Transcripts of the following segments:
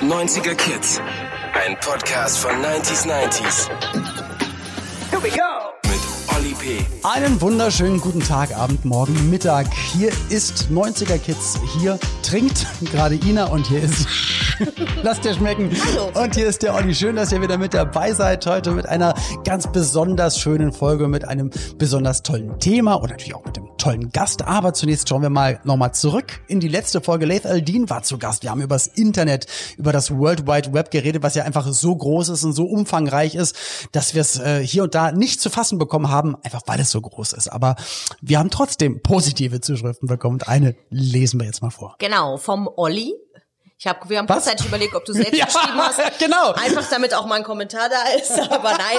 90er Kids. Ein Podcast von 90s 90s. Here we go. Mit Olli P. Einen wunderschönen guten Tag, Abend, Morgen, Mittag. Hier ist 90er Kids. Hier trinkt gerade Ina und hier ist. Lasst dir schmecken. Hallo. Und hier ist der Olli. Schön, dass ihr wieder mit dabei seid. Heute mit einer ganz besonders schönen Folge, mit einem besonders tollen Thema und natürlich auch mit einem tollen Gast. Aber zunächst schauen wir mal nochmal zurück in die letzte Folge. Laith Aldin war zu Gast. Wir haben über das Internet, über das World Wide Web geredet, was ja einfach so groß ist und so umfangreich ist, dass wir es äh, hier und da nicht zu fassen bekommen haben, einfach weil es so groß ist. Aber wir haben trotzdem positive Zuschriften bekommen und eine lesen wir jetzt mal vor. Genau, vom Olli. Ich hab, wir haben Was? kurzzeitig überlegt, ob du selbst Ja, geschrieben hast. genau. Einfach damit auch mal ein Kommentar da ist. Aber nein,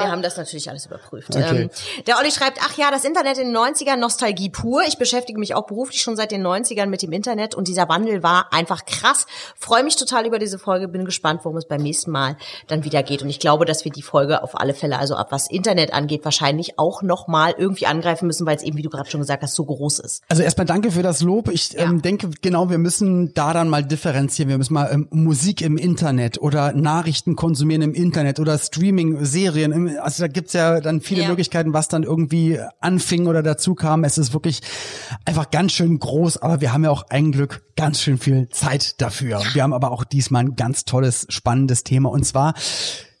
wir haben das natürlich alles überprüft. Okay. Ähm, der Olli schreibt, ach ja, das Internet in den 90ern, Nostalgie pur. Ich beschäftige mich auch beruflich schon seit den 90ern mit dem Internet und dieser Wandel war einfach krass. Freue mich total über diese Folge, bin gespannt, worum es beim nächsten Mal dann wieder geht. Und ich glaube, dass wir die Folge auf alle Fälle, also ab was Internet angeht, wahrscheinlich auch nochmal irgendwie angreifen müssen, weil es eben, wie du gerade schon gesagt hast, so groß ist. Also erstmal danke für das Lob. Ich Ja. ähm, denke, genau, wir müssen da dann mal differenzieren. Wir müssen mal ähm, Musik im Internet oder Nachrichten konsumieren im Internet oder Streaming, Serien. Im, also da gibt's ja dann viele Ja. Möglichkeiten, was dann irgendwie anfing oder dazu kam. Es ist wirklich einfach ganz schön groß, aber wir haben ja auch ein Glück ganz schön viel Zeit dafür. Wir haben aber auch diesmal ein ganz tolles, spannendes Thema und zwar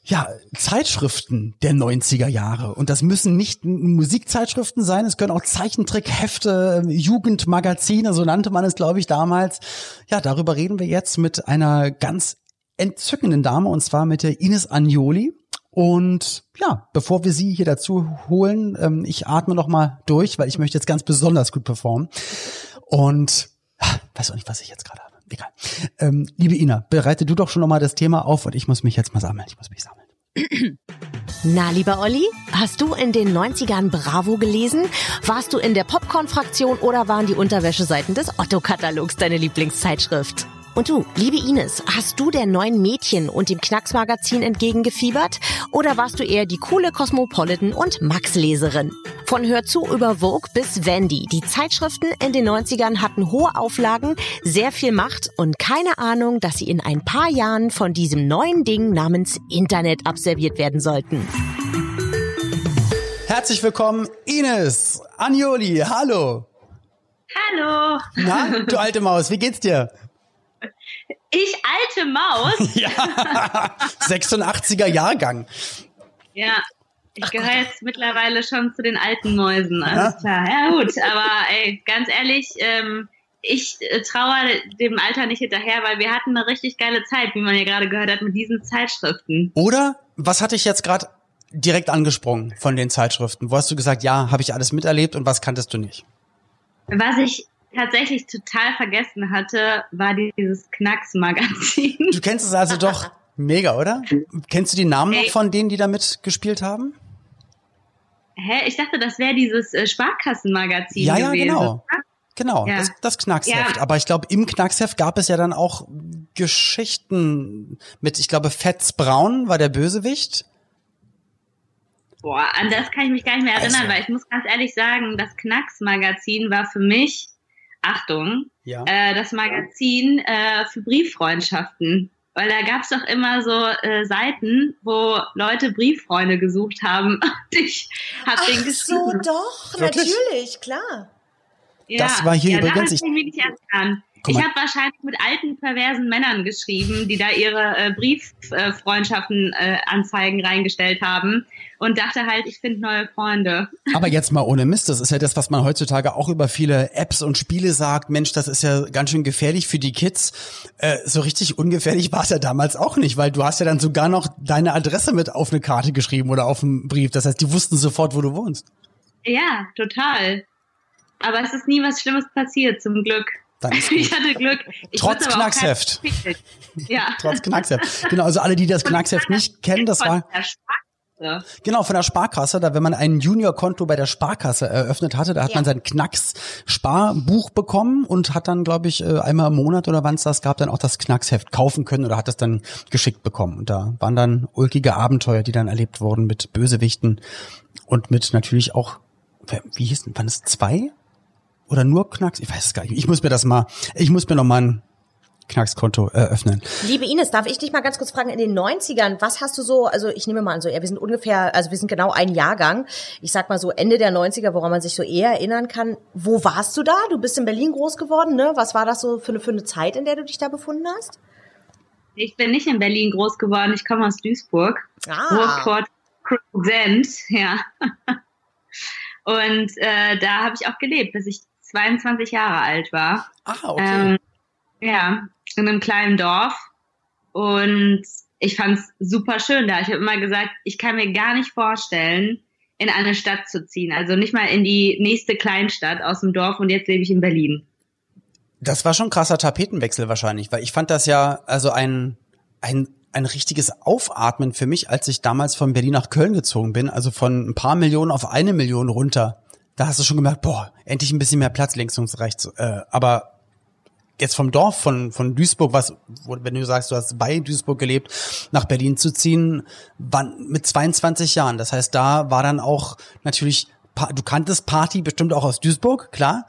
ja, Zeitschriften der 90er Jahre. Und das müssen nicht Musikzeitschriften sein, es können auch Zeichentrickhefte, Jugendmagazine, so nannte man es, glaube ich, damals. Ja, darüber reden wir jetzt mit einer ganz entzückenden Dame, und zwar mit der Ines Agnoli. Und ja, bevor wir sie hier dazu holen, ähm, ich atme noch mal durch, weil ich möchte jetzt ganz besonders gut performen. Und ah, weiß auch nicht, was ich jetzt gerade. Egal. Ähm, liebe Ina, bereite du doch schon noch mal das Thema auf und ich muss mich jetzt mal sammeln. Ich muss mich sammeln. Na, lieber Olli, hast du in den 90ern Bravo gelesen? Warst du in der Popcorn-Fraktion oder waren die Unterwäscheseiten des Otto-Katalogs deine Lieblingszeitschrift? Und du, liebe Ines, hast du der neuen Mädchen und dem Knacksmagazin entgegengefiebert? Oder warst du eher die coole Cosmopolitan- und Max-Leserin? Von Hör zu über Vogue bis Wendy. Die Zeitschriften in den 90ern hatten hohe Auflagen, sehr viel Macht und keine Ahnung, dass sie in ein paar Jahren von diesem neuen Ding namens Internet abserviert werden sollten. Herzlich willkommen, Ines Agnoli. Hallo. Hallo, Na, du alte Maus, wie geht's dir? Ich alte Maus. Ja, 86er Jahrgang. Ja, ich gehöre jetzt mittlerweile schon zu den alten Mäusen. Alles klar. Ja gut, aber ey, ganz ehrlich, ähm, ich äh, trauere dem Alter nicht hinterher, weil wir hatten eine richtig geile Zeit, wie man ja gerade gehört hat, mit diesen Zeitschriften. Oder was hatte ich jetzt gerade direkt angesprungen von den Zeitschriften? Wo hast du gesagt, ja, habe ich alles miterlebt und was kanntest du nicht? Was ich tatsächlich total vergessen hatte, war dieses Knacks-Magazin. Du kennst es also doch mega, oder? Kennst du die Namen noch von denen, die da mitgespielt haben? Hä? Ich dachte, das wäre dieses äh, Sparkassenmagazin Ja, ja, gewesen. genau. Genau, Ja. das, das Knacksheft. Ja. Aber ich glaube, im Knacksheft gab es ja dann auch Geschichten mit, ich glaube, Fetz Braun war der Bösewicht. Boah, an das kann ich mich gar nicht mehr erinnern, Also. weil ich muss ganz ehrlich sagen, das Knacks-Magazin war für mich, Achtung, Ja. äh, das Magazin äh, für Brieffreundschaften. Weil da gab's doch immer so äh, Seiten, wo Leute Brieffreunde gesucht haben. Und ich hab den geschrieben. doch, Wirklich? natürlich, klar. Ja, Das war hier ja, übrigens- ich- ich Ich habe wahrscheinlich mit alten, perversen Männern geschrieben, die da ihre äh, Brieffreundschaften äh, Anzeigen reingestellt haben und dachte halt, ich finde neue Freunde. Aber jetzt mal ohne Mist, das ist ja das, was man heutzutage auch über viele Apps und Spiele sagt. Mensch, das ist ja ganz schön gefährlich für die Kids. Äh, so richtig ungefährlich war es ja damals auch nicht, weil du hast ja dann sogar noch deine Adresse mit auf eine Karte geschrieben oder auf einen Brief. Das heißt, die wussten sofort, wo du wohnst. Ja, total. Aber es ist nie was Schlimmes passiert, zum Glück. Dann ist Ich gut. hatte Glück. Ich Trotz Knacksheft. Ja. Trotz Knacksheft. Genau, also alle, die das Knacksheft nicht kennen, das Von war der Sparkasse. genau von der Sparkasse. Da, wenn man ein Juniorkonto bei der Sparkasse eröffnet hatte, da hat Ja. man sein Knacks-Sparbuch bekommen und hat dann, glaube ich, äh, einmal im Monat oder wann es das gab, dann auch das Knacksheft kaufen können oder hat das dann geschickt bekommen. Und da waren dann ulkige Abenteuer, die dann erlebt wurden mit Bösewichten und mit natürlich auch, wie hieß denn, waren es zwei? Oder nur Knacks? Ich weiß es gar nicht. Ich muss mir das mal, ich muss mir noch mal ein Knackskonto eröffnen. Liebe Ines, darf ich dich mal ganz kurz fragen, in den 90ern, was hast du so, also ich nehme mal an, so, ja, wir sind ungefähr, also wir sind genau ein Jahrgang, ich sag mal so Ende der 90er, woran man sich so eher erinnern kann. Wo warst du da? Du bist in Berlin groß geworden, ne? Was war das so für eine, für eine Zeit, in der du dich da befunden hast? Ich bin nicht in Berlin groß geworden, ich komme aus Duisburg. Ah. Ruhrport Crescent, ja. Und äh, da habe ich auch gelebt, bis ich 22 Jahre alt war. Ah, okay. Ähm, ja, in einem kleinen Dorf. Und ich fand es super schön da. Ich habe immer gesagt, ich kann mir gar nicht vorstellen, in eine Stadt zu ziehen. Also nicht mal in die nächste Kleinstadt aus dem Dorf und jetzt lebe ich in Berlin. Das war schon krasser Tapetenwechsel wahrscheinlich, weil ich fand das ja also ein, ein, ein richtiges Aufatmen für mich, als ich damals von Berlin nach Köln gezogen bin, also von ein paar Millionen auf eine Million runter. Da hast du schon gemerkt, boah, endlich ein bisschen mehr Platz links und rechts. Äh, aber jetzt vom Dorf von, von Duisburg, was, wenn du sagst, du hast bei Duisburg gelebt, nach Berlin zu ziehen, wann, mit 22 Jahren. Das heißt, da war dann auch natürlich, du kanntest Party bestimmt auch aus Duisburg, klar.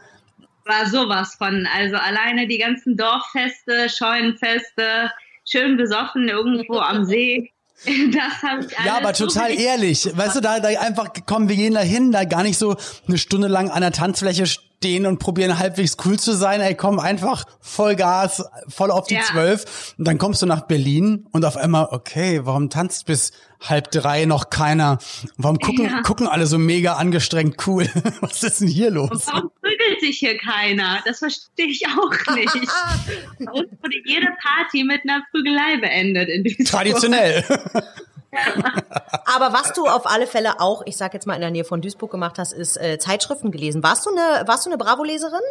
War sowas von, also alleine die ganzen Dorffeste, Scheunenfeste, schön besoffen irgendwo am See. Das habe ich Ja, aber total so ehrlich. Weißt du, da, da einfach kommen wir gehen da hin, da gar nicht so eine Stunde lang an der Tanzfläche stehen und probieren halbwegs cool zu sein. Ey, komm einfach voll Gas, voll auf die zwölf. Ja. Und dann kommst du nach Berlin und auf einmal, okay, warum tanzt bis halb drei noch keiner? Warum gucken, ja. gucken alle so mega angestrengt cool? Was ist denn hier los? Und warum prügelt sich hier keiner? Das verstehe ich auch nicht. und wurde jede Party mit einer Prügelei beendet in. Traditionell. Aber was du auf alle Fälle auch, ich sag jetzt mal in der Nähe von Duisburg gemacht hast, ist äh, Zeitschriften gelesen. Warst du eine, warst du eine Bravo-Leserin?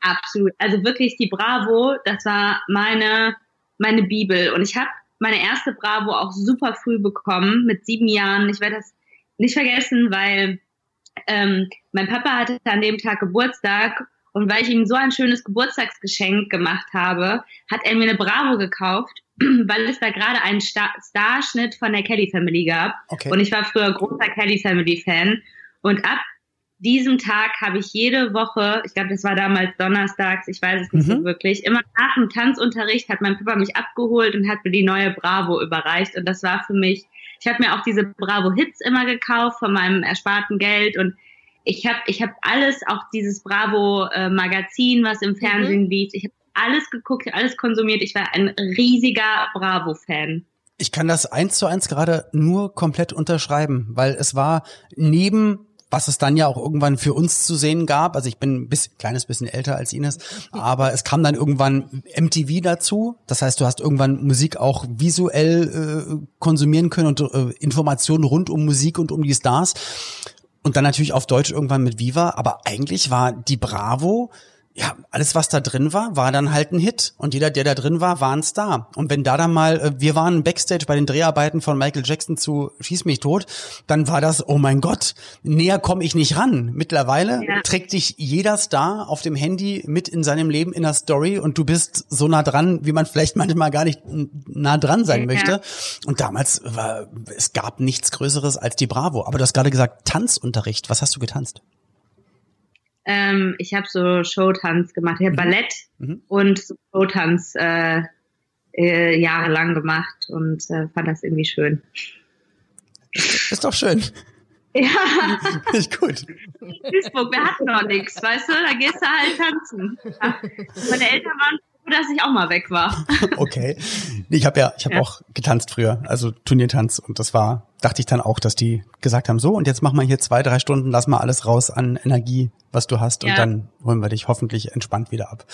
Absolut. Also wirklich die Bravo, das war meine, meine Bibel. Und ich habe meine erste Bravo auch super früh bekommen, mit sieben Jahren. Ich werde das nicht vergessen, weil ähm, mein Papa hatte an dem Tag Geburtstag und weil ich ihm so ein schönes Geburtstagsgeschenk gemacht habe, hat er mir eine Bravo gekauft weil es da gerade einen Star Starschnitt von der Kelly Family gab. Okay. Und ich war früher großer Kelly Family Fan. Und ab diesem Tag habe ich jede Woche, ich glaube, das war damals donnerstags, ich weiß es nicht mhm. so wirklich, immer nach dem Tanzunterricht hat mein Papa mich abgeholt und hat mir die neue Bravo überreicht. Und das war für mich, ich habe mir auch diese Bravo Hits immer gekauft von meinem ersparten Geld und ich habe ich hab alles, auch dieses Bravo äh, Magazin, was im Fernsehen mhm. lief, ich habe alles geguckt, alles konsumiert. Ich war ein riesiger Bravo-Fan. Ich kann das eins zu eins gerade nur komplett unterschreiben, weil es war neben was es dann ja auch irgendwann für uns zu sehen gab. Also ich bin ein bisschen, kleines bisschen älter als Ines, aber es kam dann irgendwann MTV dazu. Das heißt, du hast irgendwann Musik auch visuell äh, konsumieren können und äh, Informationen rund um Musik und um die Stars. Und dann natürlich auf Deutsch irgendwann mit Viva. Aber eigentlich war die Bravo ja, alles, was da drin war, war dann halt ein Hit. Und jeder, der da drin war, war ein Star. Und wenn da dann mal, äh, wir waren Backstage bei den Dreharbeiten von Michael Jackson zu Schieß mich tot, dann war das, oh mein Gott, näher komme ich nicht ran. Mittlerweile ja. trägt dich jeder Star auf dem Handy mit in seinem Leben in der Story und du bist so nah dran, wie man vielleicht manchmal gar nicht nah dran sein ja. möchte. Und damals war, es gab nichts Größeres als die Bravo. Aber du hast gerade gesagt, Tanzunterricht. Was hast du getanzt? Ähm, ich habe so Showtanz gemacht. Ich habe mhm. Ballett mhm. und Showtanz äh, äh, jahrelang gemacht und äh, fand das irgendwie schön. Ist doch schön. Ja. Ist gut. Duisburg, wir hatten noch nichts, weißt du? Da gehst du halt tanzen. Ja. Meine Eltern waren dass ich auch mal weg war. okay. Ich habe ja, ich habe ja. auch getanzt früher, also Turniertanz und das war, dachte ich dann auch, dass die gesagt haben, so und jetzt mach mal hier zwei, drei Stunden, lass mal alles raus an Energie, was du hast ja. und dann holen wir dich hoffentlich entspannt wieder ab.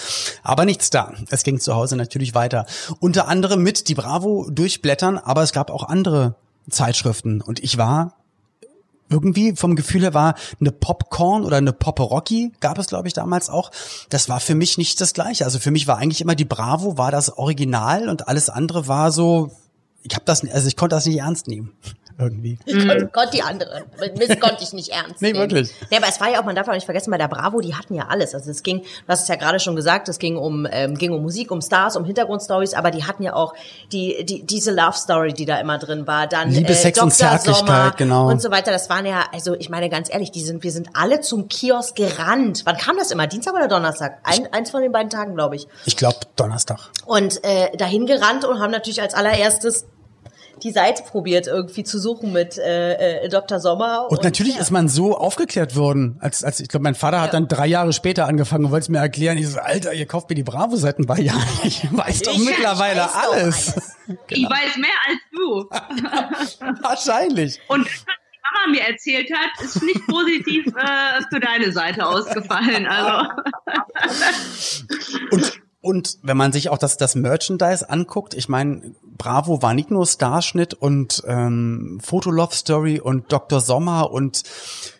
Aber nichts da. Es ging zu Hause natürlich weiter. Unter anderem mit die Bravo durchblättern, aber es gab auch andere Zeitschriften und ich war irgendwie vom Gefühl her war eine Popcorn oder eine Poperocky, gab es glaube ich damals auch. Das war für mich nicht das gleiche. Also für mich war eigentlich immer die Bravo war das Original und alles andere war so, ich habe das, also ich konnte das nicht ernst nehmen. Irgendwie. Ich konnte, konnte die anderen. Das konnte ich nicht ernst Nee, nehmen. wirklich. Ja, aber es war ja auch, man darf auch nicht vergessen, bei der Bravo, die hatten ja alles. Also es ging, du hast es ja gerade schon gesagt, es ging um, ähm, ging um Musik, um Stars, um Hintergrundstories, aber die hatten ja auch die, die, diese Love Story, die da immer drin war. Dann Liebe, Sex Dr. und Zärtlichkeit, Sommer genau. Und so weiter. Das waren ja, also ich meine ganz ehrlich, die sind, wir sind alle zum Kiosk gerannt. Wann kam das immer? Dienstag oder Donnerstag? Ein, eins von den beiden Tagen, glaube ich. Ich glaube Donnerstag. Und äh, dahin gerannt und haben natürlich als allererstes die Seite probiert irgendwie zu suchen mit äh, äh, Dr. Sommer. Und, natürlich ja. ist man so aufgeklärt worden, als, als ich glaube, mein Vater hat dann drei Jahre später angefangen und wollte es mir erklären. Ich so, Alter, ihr kauft mir die Bravo-Seiten bei ja, ich weiß doch Ich mittlerweile weiß doch alles. Ich weiß mehr als du. Wahrscheinlich. Und das, was die Mama mir erzählt hat, ist nicht positiv äh, für deine Seite ausgefallen. Also Und, und wenn man sich auch das, das Merchandise anguckt, ich meine, Bravo war nicht nur Starschnitt und ähm, Fotolove Story und Dr. Sommer und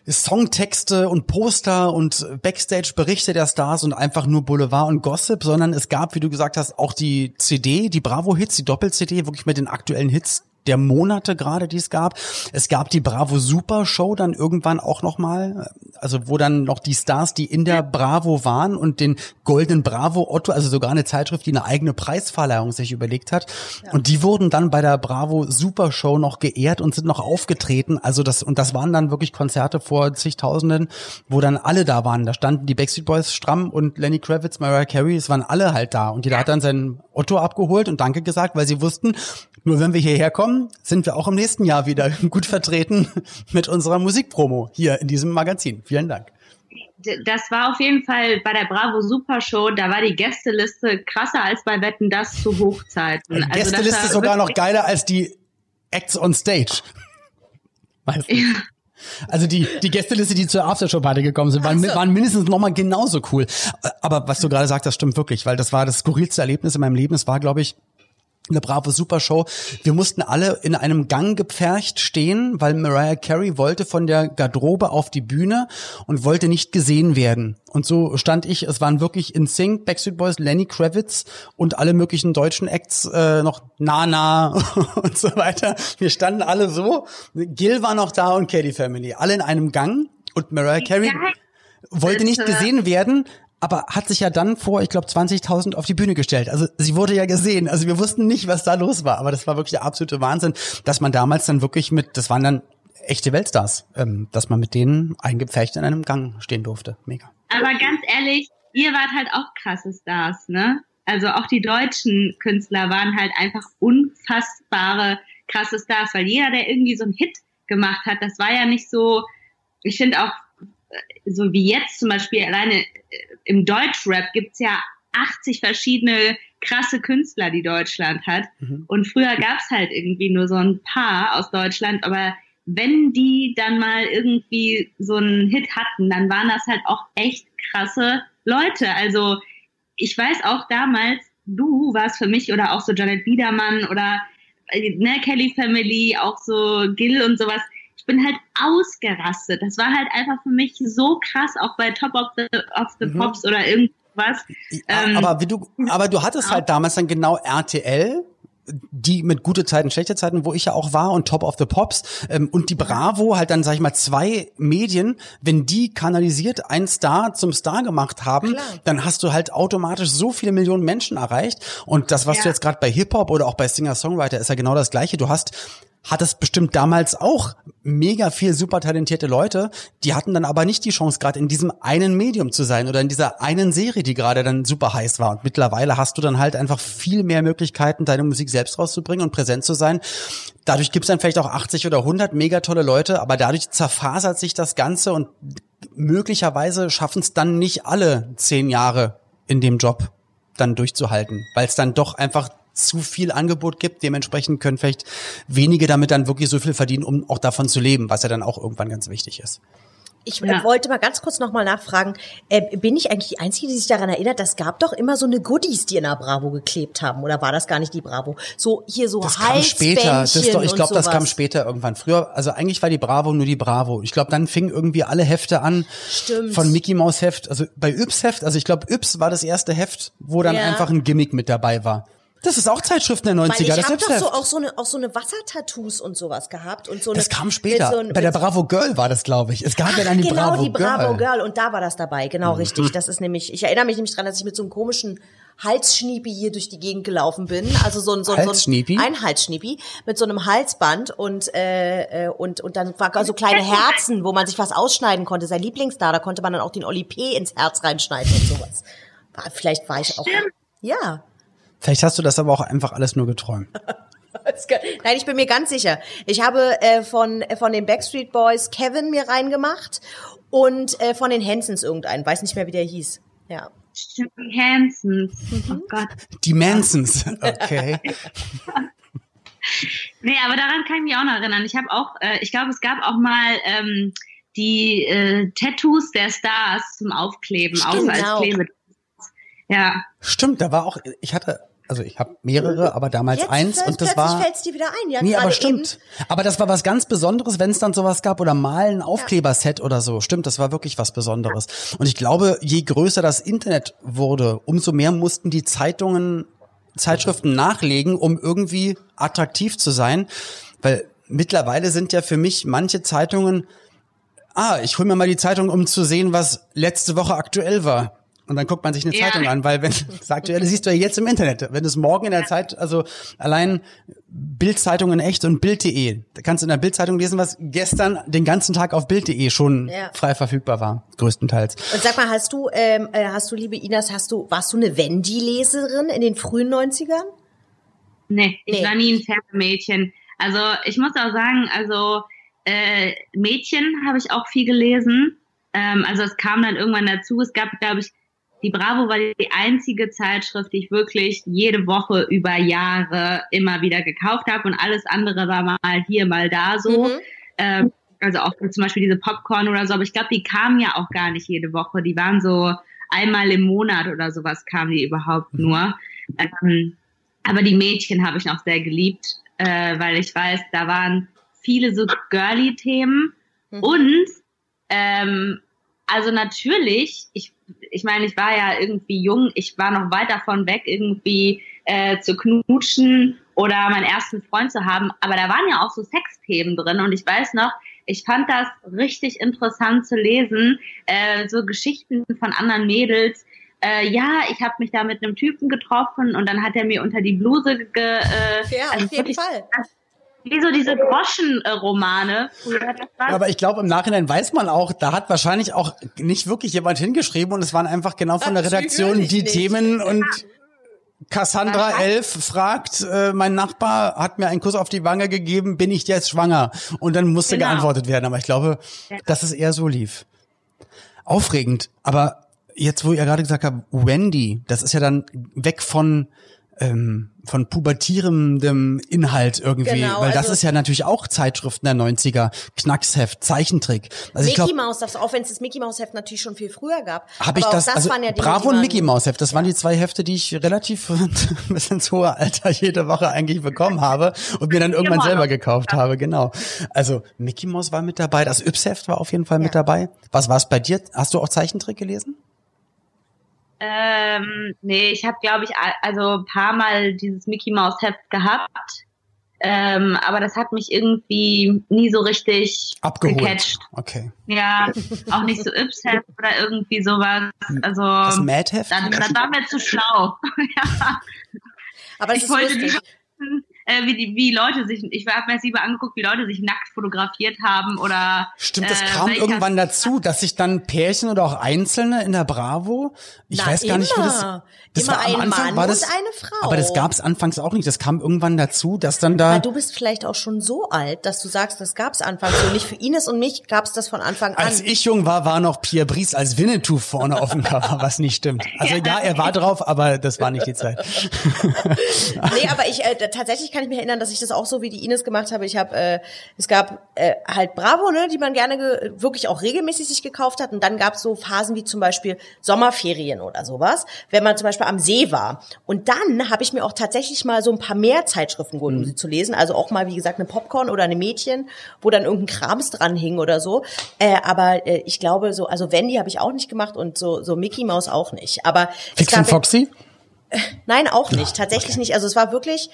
Songtexte und Poster und Backstage-Berichte der Stars und einfach nur Boulevard und Gossip, sondern es gab, wie du gesagt hast, auch die CD, die Bravo-Hits, die Doppel-CD, wirklich mit den aktuellen Hits der Monate gerade, die es gab. Es gab die Bravo Super Show dann irgendwann auch noch mal, also wo dann noch die Stars, die in der Bravo waren und den goldenen Bravo Otto, also sogar eine Zeitschrift, die eine eigene Preisverleihung sich überlegt hat. Und die wurden dann bei der Bravo Super Show noch geehrt und sind noch aufgetreten. Also das und das waren dann wirklich Konzerte vor zigtausenden, wo dann alle da waren. Da standen die Backstreet Boys stramm und Lenny Kravitz, Mariah Carey, es waren alle halt da und jeder hat dann seinen Otto abgeholt und Danke gesagt, weil sie wussten, nur wenn wir hierher kommen, sind wir auch im nächsten Jahr wieder gut vertreten mit unserer Musikpromo hier in diesem Magazin. Vielen Dank. das war auf jeden Fall bei der Bravo Super Show, da war die Gästeliste krasser als bei Wetten das zu Hochzeiten. Die Also Gästeliste ist sogar noch geiler als die Acts on Stage. Weißt du? Also die, die Gästeliste, die zur Aftershow-Party gekommen sind, waren, waren mindestens noch mal genauso cool. Aber was du gerade sagst, das stimmt wirklich, weil das war das skurrilste Erlebnis in meinem Leben. Es war, glaube ich, eine brave Supershow. Wir mussten alle in einem Gang gepfercht stehen, weil Mariah Carey wollte von der Garderobe auf die Bühne und wollte nicht gesehen werden. Und so stand ich, es waren wirklich in Sync, Backstreet Boys, Lenny Kravitz und alle möglichen deutschen Acts, äh, noch Nana und so weiter. Wir standen alle so. Gil war noch da und Katy Family. Alle in einem Gang und Mariah Carey wollte nicht gesehen werden, aber hat sich ja dann vor, ich glaube, 20.000 auf die Bühne gestellt. Also sie wurde ja gesehen. Also wir wussten nicht, was da los war. Aber das war wirklich der absolute Wahnsinn, dass man damals dann wirklich mit, das waren dann echte Weltstars, ähm, dass man mit denen eingepfercht in einem Gang stehen durfte. Mega. Aber ganz ehrlich, ihr wart halt auch krasse Stars, ne? Also auch die deutschen Künstler waren halt einfach unfassbare krasse Stars, weil jeder, der irgendwie so einen Hit gemacht hat, das war ja nicht so, ich finde auch, so wie jetzt zum Beispiel alleine äh, im Deutschrap gibt's ja 80 verschiedene krasse Künstler, die Deutschland hat. Und früher gab's halt irgendwie nur so ein paar aus Deutschland, aber wenn die dann mal irgendwie so einen Hit hatten, dann waren das halt auch echt krasse Leute. Also ich weiß auch damals, du warst für mich oder auch so Janet Biedermann oder äh, ne, Kelly Family, auch so Gil und sowas. Ich bin halt ausgerastet. Das war halt einfach für mich so krass, auch bei Top of the, of the Pops oder irgendwas. Ähm, aber wie du, aber du hattest halt damals dann genau RTL, die mit gute Zeiten, schlechte Zeiten, wo ich ja auch war und Top of the Pops ähm, und die Bravo halt dann, sag ich mal, zwei Medien, wenn die kanalisiert einen Star zum Star gemacht haben, Klar. dann hast du halt automatisch so viele Millionen Menschen erreicht und das, was Ja. du jetzt gerade bei Hip-Hop oder auch bei Singer-Songwriter ist ja genau das Gleiche. Du hast hattest bestimmt damals auch mega viel super talentierte Leute, die hatten dann aber nicht die Chance, gerade in diesem einen Medium zu sein oder in dieser einen Serie, die gerade dann super heiß war. Und mittlerweile hast du dann halt einfach viel mehr Möglichkeiten, deine Musik selbst rauszubringen und präsent zu sein. Dadurch gibt's dann vielleicht auch 80 oder 100 mega tolle Leute, aber dadurch zerfasert sich das Ganze und möglicherweise schaffen es dann nicht alle zehn Jahre in dem Job dann durchzuhalten, weil es dann doch einfach zu viel Angebot gibt. Dementsprechend können vielleicht wenige damit dann wirklich so viel verdienen, um auch davon zu leben, was ja dann auch irgendwann ganz wichtig ist. Ich äh, Ja. wollte mal ganz kurz nochmal nachfragen, äh, bin ich eigentlich die Einzige, die sich daran erinnert, das gab doch immer so eine Goodies, die in der Bravo geklebt haben, oder war das gar nicht die Bravo? So hier so Das kam später. Das doch, ich glaube, das kam später irgendwann. Früher, also eigentlich war die Bravo nur die Bravo. Ich glaube, dann fingen irgendwie alle Hefte an. Stimmt. Von Mickey Mouse Heft, also bei Yps Heft, also ich glaube, Yps war das erste Heft, wo dann Ja. einfach ein Gimmick mit dabei war. Das ist auch Zeitschriften der 90er. Weil ich habe doch so auch so eine auch so eine Wassertattoos und sowas gehabt und so eine, das kam später. so ein- Bei der Bravo Girl war das, glaube ich. Es gab ja Ach, dann die genau, Bravo die Bravo Girl. Und da war das dabei, genau richtig. Das ist nämlich, ich erinnere mich nämlich dran, dass ich mit so einem komischen Halsschniepi hier durch die Gegend gelaufen bin. Also so ein, so ein, so Halsschniepi? ein, ein Halsschniepi mit so einem Halsband und, äh, äh, und, und dann war so kleine Herzen, wo man sich was ausschneiden konnte. Sein Lieblingsstar, da konnte man dann auch den Oli P. ins Herz reinschneiden und sowas. War, vielleicht war ich auch, ja. Vielleicht hast du das aber auch einfach alles nur geträumt. Nein, ich bin mir ganz sicher. Ich habe äh, von, äh, von den Backstreet Boys Kevin mir reingemacht und äh, von den Hansons irgendeinen. Weiß nicht mehr, wie der hieß. Ja. Stimmt, Hansons. Mhm. Oh Gott. Die Mansons. Okay. Nee, aber daran kann ich mich auch noch erinnern. Ich habe auch, äh, ich glaube, es gab auch mal ähm, die äh, Tattoos der Stars zum Aufkleben, außer Genau. als Klebe. Ja, Stimmt, da war auch, ich hatte, also ich habe mehrere, aber damals Jetzt eins und das war. fällt's dir wieder ein. Ja, Nee, aber stimmt. Aber das war was ganz Besonderes, wenn es dann sowas gab oder mal ein Aufkleberset oder so. Stimmt, das war wirklich was Besonderes. Und ich glaube, je größer das Internet wurde, umso mehr mussten die Zeitungen, Zeitschriften nachlegen, um irgendwie attraktiv zu sein. Weil mittlerweile sind ja für mich manche Zeitungen, ah, ich hol mir mal die Zeitung, um zu sehen, was letzte Woche aktuell war. Und dann guckt man sich eine Ja. Zeitung an, weil wenn das Aktuelle siehst du ja jetzt im Internet. Wenn du es morgen in der Zeit, also allein Bildzeitung in echt und Bild.de, da kannst du in der Bildzeitung lesen, was gestern den ganzen Tag auf Bild.de schon Ja. frei verfügbar war, größtenteils. Und sag mal, hast du, ähm, äh, hast du, liebe Inas, hast du, warst du eine Wendy-Leserin in den frühen 90ern? nee, ich Nee. war nie ein Pferdemädchen. Also ich muss auch sagen, also äh, Mädchen habe ich auch viel gelesen. Ähm, also es kam dann irgendwann dazu. Es gab, glaube ich, die Bravo war die einzige Zeitschrift, die ich wirklich jede Woche über Jahre immer wieder gekauft habe und alles andere war mal hier, mal da so. Mhm. Ähm, also auch zum Beispiel diese Popcorn oder so, aber ich glaube, die kamen ja auch gar nicht jede Woche. Die waren so einmal im Monat oder sowas kamen die überhaupt nur. Ähm, aber die Mädchen habe ich noch sehr geliebt, äh, weil ich weiß, da waren viele so girly Themen und ähm, also natürlich, ich, ich meine, ich war ja irgendwie jung, ich war noch weit davon weg, irgendwie äh, zu knutschen oder meinen ersten Freund zu haben, aber da waren ja auch so Sexthemen drin und ich weiß noch, ich fand das richtig interessant zu lesen, äh, so Geschichten von anderen Mädels. Äh, ja, ich habe mich da mit einem Typen getroffen und dann hat er mir unter die Bluse ge äh, Ja, also auf jeden Fall. Wie so diese Groschen-Romane. Aber ich glaube, im Nachhinein weiß man auch, da hat wahrscheinlich auch nicht wirklich jemand hingeschrieben und es waren einfach genau von der Redaktion Natürlich die nicht. Themen und Cassandra. 11 fragt, äh, mein Nachbar hat mir einen Kuss auf die Wange gegeben, bin ich jetzt schwanger? Und dann musste Genau. geantwortet werden. Aber ich glaube, dass es eher so lief. Aufregend. Aber jetzt, wo ihr gerade gesagt habt, Wendy, das ist ja dann weg von ähm, von pubertierendem Inhalt irgendwie, Genau, weil das also- ist ja natürlich auch Zeitschriften der 90er, Knacksheft, Zeichentrick. Also ich Mickey glaube, Mouse, das, auch wenn es das Mickey Mouse Heft natürlich schon viel früher gab. habe ich auch das, also waren ja Dinge, Bravo die und Mickey Mouse Heft, das waren die zwei Hefte, die ich relativ bis ins hohe Alter jede Woche eigentlich bekommen habe und mir dann irgendwann selber gekauft habe, genau. Also Mickey Mouse war mit dabei, das Yps Heft war auf jeden Fall mit Ja. dabei. Was war es bei dir? Hast du auch Zeichentrick gelesen? Ähm, nee, ich habe, glaube ich, a- also ein paar Mal dieses Mickey Mouse Heft gehabt. Ähm, aber das hat mich irgendwie nie so richtig Abgeholt. gecatcht. Okay. Ja, auch nicht so Yps-Heft oder irgendwie sowas. Also, Das Mad Heft? dann, das war mir zu schlau. ja. Aber Ich wollte lustig. lieber äh, wie, die, wie Leute sich, ich habe mir jetzt lieber angeguckt, wie Leute sich nackt fotografiert haben oder. Stimmt, das äh, kam irgendwann dazu, dass sich dann Pärchen oder auch Einzelne in der Bravo, ich Na, weiß gar nicht, wie das, immer. das Immer war am ein Anfang, Mann war das, und eine Frau. aber das gab es anfangs auch nicht, das kam irgendwann dazu, dass dann da, Weil du bist vielleicht auch schon so alt, dass du sagst, das gab's anfangs so. Nicht für Ines und mich gab's das von Anfang an. als ich jung war, war noch Pierre Brice als Winnetou vorne auf dem Cover, was nicht stimmt. Also ja, er war drauf, aber das war nicht die Zeit. nee, aber ich äh, tatsächlich kann ich mich erinnern, dass ich das auch so wie die Ines gemacht habe. Ich habe, äh, es gab äh, halt Bravo, ne, die man gerne ge wirklich auch regelmäßig sich gekauft hat. Und dann gab es so Phasen wie zum Beispiel Sommerferien oder sowas, wenn man zum Beispiel am See war. Und dann habe ich mir auch tatsächlich mal so ein paar mehr Zeitschriften geholt, um sie zu lesen. Also auch mal, wie gesagt, eine Popcorn oder eine Mädchen, wo dann irgendein Krams dran hing oder so. Äh, aber äh, ich glaube so, also Wendy habe ich auch nicht gemacht und so, so Mickey Mouse auch nicht. Aber Fix und Foxy? Nein, auch nicht. Tatsächlich okay. nicht. Also es war wirklich,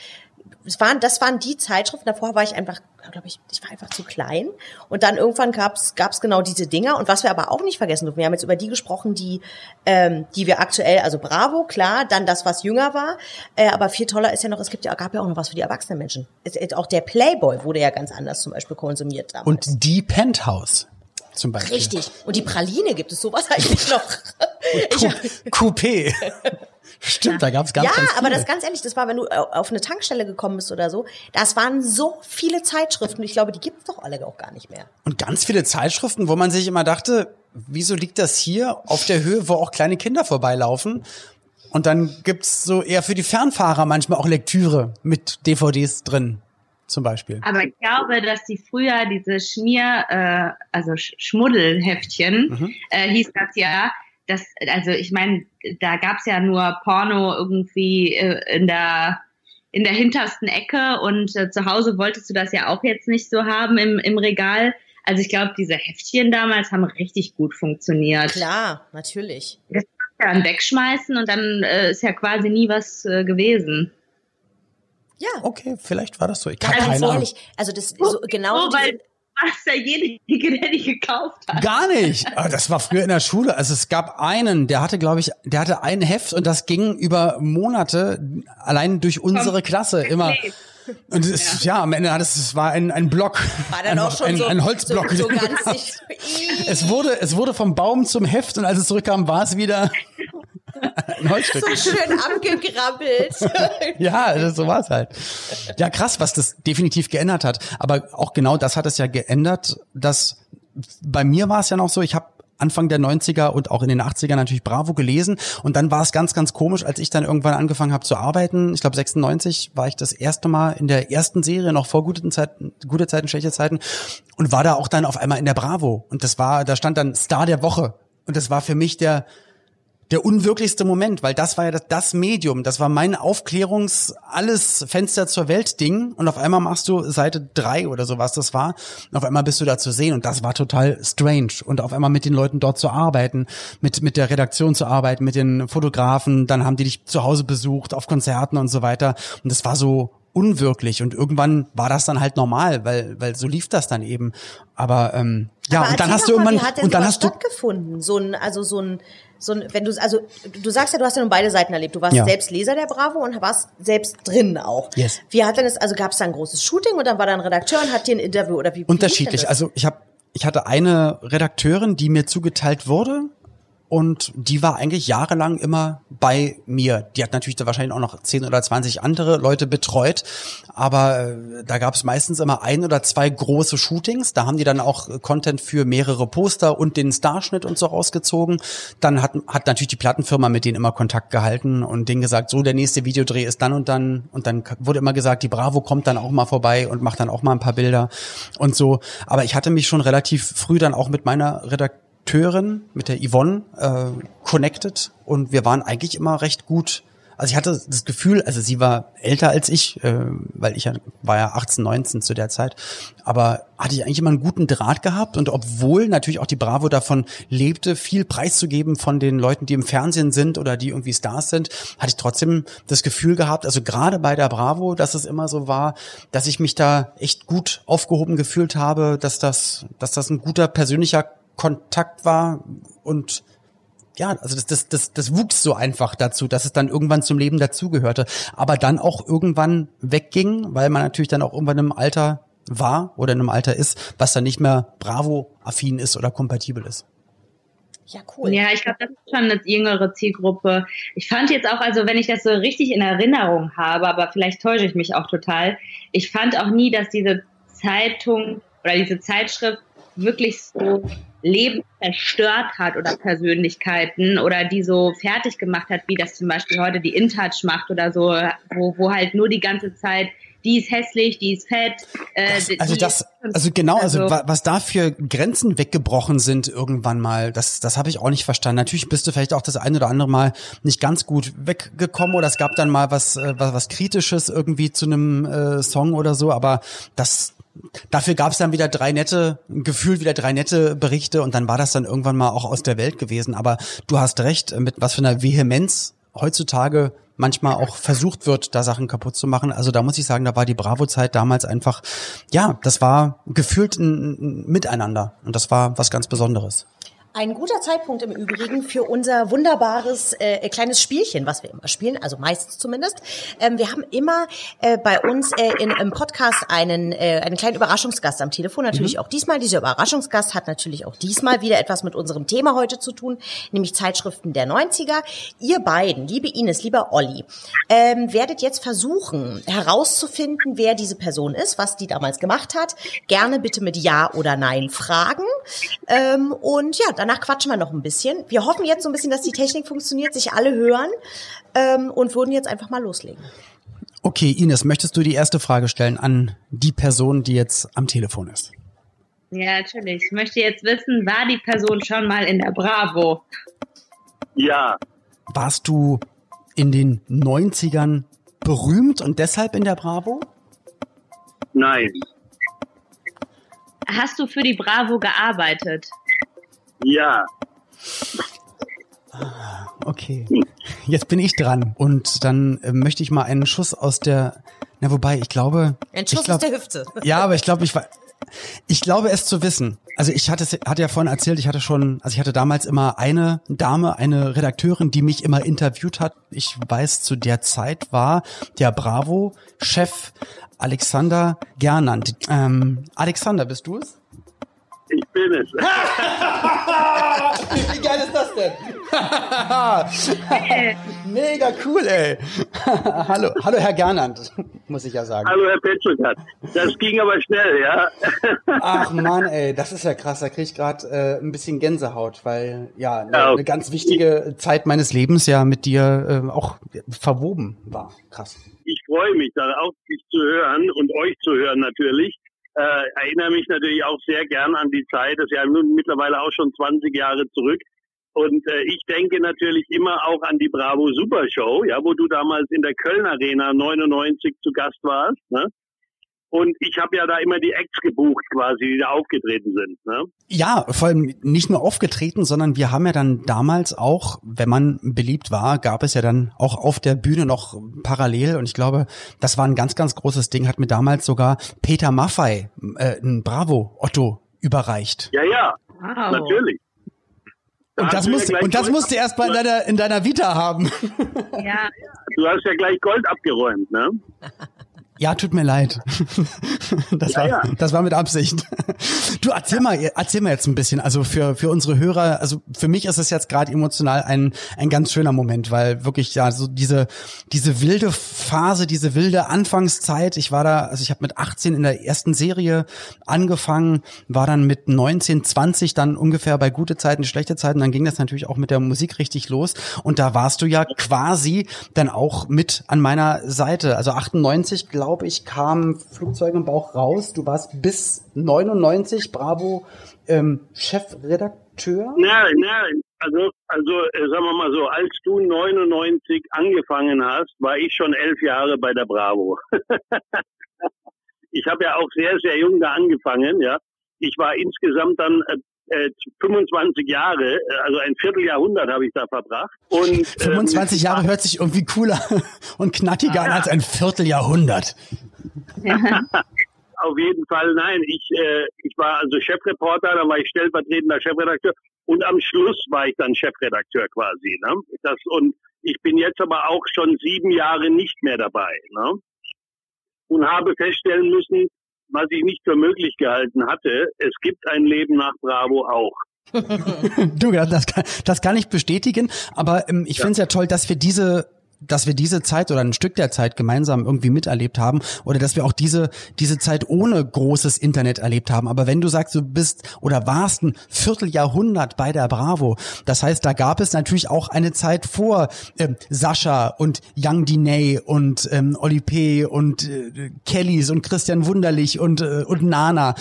es waren, das waren die Zeitschriften. Davor war ich einfach, glaube ich, ich war einfach zu klein. Und dann irgendwann gab's gab's genau diese Dinger. Und was wir aber auch nicht vergessen dürfen, wir haben jetzt über die gesprochen, die, ähm, die wir aktuell, also Bravo, klar, dann das, was jünger war. Äh, aber viel toller ist ja noch, es gibt ja, gab ja auch noch was für die erwachsenen Menschen. Es, auch der Playboy wurde ja ganz anders zum Beispiel konsumiert damals. Und die Penthouse zum Beispiel. Richtig. Und die Praline gibt es sowas eigentlich noch. Coupé. Stimmt, da gab's ganz, ja, ganz viele. aber das ganz ehrlich, das war, wenn du auf eine Tankstelle gekommen bist oder so, das waren so viele Zeitschriften. Ich glaube, die gibt's doch alle auch gar nicht mehr. Und ganz viele Zeitschriften, wo man sich immer dachte, wieso liegt das hier auf der Höhe, wo auch kleine Kinder vorbeilaufen? Und dann gibt's so eher für die Fernfahrer manchmal auch Lektüre mit DVDs drin zum Beispiel. Aber ich glaube, dass die früher diese Schmier, äh, also Schmuddelheftchen, mhm. äh, hieß das ja, das, also ich meine, da gab's ja nur Porno irgendwie äh, in der in der hintersten Ecke und äh, zu Hause wolltest du das ja auch jetzt nicht so haben im, im Regal. Also ich glaube, diese Heftchen damals haben richtig gut funktioniert. Klar, natürlich. Das kannst du dann wegschmeißen und dann äh, ist ja quasi nie was äh, gewesen. Ja. Okay, vielleicht war das so. Ich kann ja, keine Ahnung. Also das so genau. Oh, weil was derjenige, der die gekauft hat. Gar nicht. Ah, das war früher in der Schule. Also es gab einen, der hatte, glaube ich, der hatte ein Heft und das ging über Monate allein durch unsere Klasse immer. Und es, ja. ja. am Ende hat es, es war ein, ein Block. War dann auch schon ein, so, ein Holzblock. So, so ganz nicht. es wurde, es wurde vom Baum zum Heft und als es zurückkam, war es wieder ein Holzstück. So schön abgegrabbelt. ja, so war es halt. Ja, krass, was das definitiv geändert hat. Aber auch genau das hat es ja geändert, dass bei mir war es ja noch so, ich habe Anfang der 90er und auch in den 80er natürlich Bravo gelesen. Und dann war es ganz, ganz komisch, als ich dann irgendwann angefangen habe zu arbeiten. Ich glaube, 96 war ich das erste Mal in der ersten Serie, noch vor guten Zeiten, gute Zeiten, schlechte Zeiten. Und war da auch dann auf einmal in der Bravo. Und das war, da stand dann Star der Woche. Und das war für mich der, der unwirklichste Moment, weil das war ja das, das Medium, das war mein Aufklärungs alles Fenster zur Welt Ding. Und auf einmal machst du Seite drei oder so was das war, und auf einmal bist du da zu sehen. Und das war total strange. Und auf einmal mit den Leuten dort zu arbeiten, mit mit der Redaktion zu arbeiten, mit den Fotografen, dann haben die dich zu Hause besucht auf Konzerten und so weiter. Und das war so unwirklich. Und irgendwann war das dann halt normal, weil weil so lief das dann eben. Aber ähm, ja Aber und dann hast du irgendwann und dann hast du stattgefunden? So ein also so ein so ein, wenn du also du sagst ja, du hast ja nun beide Seiten erlebt. Du warst ja. selbst Leser der Bravo und warst selbst drin auch. Yes. Wie hat denn es also gab es da ein großes Shooting und dann war da ein Redakteur und hat dir ein Interview oder wie? Unterschiedlich. Also ich habe ich hatte eine Redakteurin, die mir zugeteilt wurde und die war eigentlich jahrelang immer bei mir. Die hat natürlich da wahrscheinlich auch noch 10 oder 20 andere Leute betreut, aber äh, da gab es meistens immer ein oder zwei große Shootings. Da haben die dann auch Content für mehrere Poster und den Starschnitt und so rausgezogen. Dann hat, hat natürlich die Plattenfirma mit denen immer Kontakt gehalten und denen gesagt, so der nächste Videodreh ist dann und dann. Und dann wurde immer gesagt, die Bravo kommt dann auch mal vorbei und macht dann auch mal ein paar Bilder und so. Aber ich hatte mich schon relativ früh dann auch mit meiner Redaktion Redakteurin, mit der Yvonne, äh, connected und wir waren eigentlich immer recht gut. Also ich hatte das Gefühl, also sie war älter als ich, äh, weil ich ja, war ja 18, 19 zu der Zeit, aber hatte ich eigentlich immer einen guten Draht gehabt und obwohl natürlich auch die Bravo davon lebte, viel preiszugeben von den Leuten, die im Fernsehen sind oder die irgendwie Stars sind, hatte ich trotzdem das Gefühl gehabt, also gerade bei der Bravo, dass es immer so war, dass ich mich da echt gut aufgehoben gefühlt habe, dass das, dass das ein guter persönlicher Kontakt war und ja, also das, das, das, das wuchs so einfach dazu, dass es dann irgendwann zum Leben dazugehörte, aber dann auch irgendwann wegging, weil man natürlich dann auch irgendwann im Alter war oder in einem Alter ist, was dann nicht mehr Bravo-affin ist oder kompatibel ist. Ja, cool. Ja, ich glaube, das ist schon eine jüngere Zielgruppe. Ich fand jetzt auch, also wenn ich das so richtig in Erinnerung habe, aber vielleicht täusche ich mich auch total, ich fand auch nie, dass diese Zeitung oder diese Zeitschrift wirklich so Leben zerstört hat oder Persönlichkeiten oder die so fertig gemacht hat, wie das zum Beispiel heute die InTouch macht oder so, wo, wo halt nur die ganze Zeit die ist hässlich, die ist fett. Äh, das, also das, also genau, also, also was da für Grenzen weggebrochen sind irgendwann mal, das, das habe ich auch nicht verstanden. Natürlich bist du vielleicht auch das ein oder andere Mal nicht ganz gut weggekommen oder es gab dann mal was, äh, was, was Kritisches irgendwie zu einem äh, Song oder so, aber das, dafür gab es dann wieder drei nette, gefühlt wieder drei nette Berichte und dann war das dann irgendwann mal auch aus der Welt gewesen. Aber du hast recht, mit was für einer Vehemenz heutzutage manchmal auch versucht wird, da Sachen kaputt zu machen. Also da muss ich sagen, da war die Bravo-Zeit damals einfach, ja, das war gefühlt ein, ein Miteinander und das war was ganz Besonderes. Ein guter Zeitpunkt im Übrigen für unser wunderbares äh, kleines Spielchen, was wir immer spielen, also meistens zumindest. Ähm, wir haben immer äh, bei uns äh, in, im Podcast einen, äh, einen kleinen Überraschungsgast am Telefon. Natürlich mhm. auch diesmal. Dieser Überraschungsgast hat natürlich auch diesmal wieder etwas mit unserem Thema heute zu tun, nämlich Zeitschriften der 90er. Ihr beiden, liebe Ines, lieber Olli, ähm, werdet jetzt versuchen herauszufinden, wer diese Person ist, was die damals gemacht hat. Gerne bitte mit Ja oder Nein fragen. Ähm, und ja, dann danach quatschen wir noch ein bisschen. Wir hoffen jetzt so ein bisschen, dass die Technik funktioniert, sich alle hören ähm, und würden jetzt einfach mal loslegen. Okay, Ines, möchtest du die erste Frage stellen an die Person, die jetzt am Telefon ist? Ja, natürlich. Ich möchte jetzt wissen, war die Person schon mal in der Bravo? Ja. Warst du in den 90ern berühmt und deshalb in der Bravo? Nein. Hast du für die Bravo gearbeitet? Ja. Okay. Jetzt bin ich dran und dann äh, möchte ich mal einen Schuss aus der. Na wobei, ich glaube. Ein Schuss glaub, aus der Hüfte. Ja, aber ich glaube, ich war. Ich glaube es zu wissen. Also ich hatte, hatte ja vorhin erzählt, ich hatte schon, also ich hatte damals immer eine Dame, eine Redakteurin, die mich immer interviewt hat. Ich weiß, zu der Zeit war der Bravo-Chef Alexander Gernand. Ähm, Alexander, bist du es? Es. Wie geil ist das denn? Mega cool, ey. hallo, hallo Herr Gernand, muss ich ja sagen. Hallo Herr Petschukat. Das ging aber schnell, ja. Ach Mann, ey, das ist ja krass. Da kriege ich gerade äh, ein bisschen Gänsehaut, weil ja, eine, ja, eine ganz wichtige Zeit meines Lebens ja mit dir äh, auch verwoben war. Krass. Ich freue mich, da auch dich zu hören und euch zu hören natürlich äh, erinnere mich natürlich auch sehr gern an die Zeit, das ist ja nun mittlerweile auch schon 20 Jahre zurück. Und äh, ich denke natürlich immer auch an die Bravo Super Show, ja, wo du damals in der Köln Arena 99 zu Gast warst. Ne? Und ich habe ja da immer die Acts gebucht, quasi, die da aufgetreten sind. Ne? Ja, vor allem nicht nur aufgetreten, sondern wir haben ja dann damals auch, wenn man beliebt war, gab es ja dann auch auf der Bühne noch parallel. Und ich glaube, das war ein ganz, ganz großes Ding, hat mir damals sogar Peter Maffei äh, ein Bravo Otto überreicht. Ja, ja, wow. natürlich. Da und das, musst, und das musst du erst mal in deiner, in deiner Vita haben. Ja. Du hast ja gleich Gold abgeräumt, ne? Ja, tut mir leid. Das, ja, war, ja. das war mit Absicht. Du erzähl mal, erzähl mal jetzt ein bisschen. Also für für unsere Hörer, also für mich ist es jetzt gerade emotional ein ein ganz schöner Moment, weil wirklich ja so diese diese wilde Phase, diese wilde Anfangszeit. Ich war da, also ich habe mit 18 in der ersten Serie angefangen, war dann mit 19, 20 dann ungefähr bei gute Zeiten, schlechte Zeiten. Dann ging das natürlich auch mit der Musik richtig los. Und da warst du ja quasi dann auch mit an meiner Seite. Also 98 glaube glaube ich, kam Flugzeug im Bauch raus. Du warst bis 99 Bravo ähm, Chefredakteur? Nein, nein. Also, also äh, sagen wir mal so, als du 99 angefangen hast, war ich schon elf Jahre bei der Bravo. ich habe ja auch sehr, sehr jung da angefangen, ja. Ich war insgesamt dann äh, 25 äh, Jahre, äh, also ein Vierteljahrhundert habe ich da verbracht. Und, 25 ähm, Jahre hört sich irgendwie cooler und knackiger an als ein Vierteljahrhundert. Auf jeden Fall, nein. Ich, äh, ich war also Chefreporter, dann war ich stellvertretender Chefredakteur und am Schluss war ich dann Chefredakteur quasi. Ne? Das, und ich bin jetzt aber auch schon sieben Jahre nicht mehr dabei. Ne? Und habe feststellen müssen, was ich nicht für möglich gehalten hatte. Es gibt ein Leben nach Bravo auch. du, das kann, das kann ich bestätigen, aber ähm, ich ja. finde es ja toll, dass wir diese dass wir diese Zeit oder ein Stück der Zeit gemeinsam irgendwie miterlebt haben oder dass wir auch diese diese Zeit ohne großes Internet erlebt haben. Aber wenn du sagst, du bist oder warst ein Vierteljahrhundert bei der Bravo, das heißt, da gab es natürlich auch eine Zeit vor ähm, Sascha und Young Diney und ähm, Oli P. und äh, Kellys und Christian Wunderlich und äh, und Nana.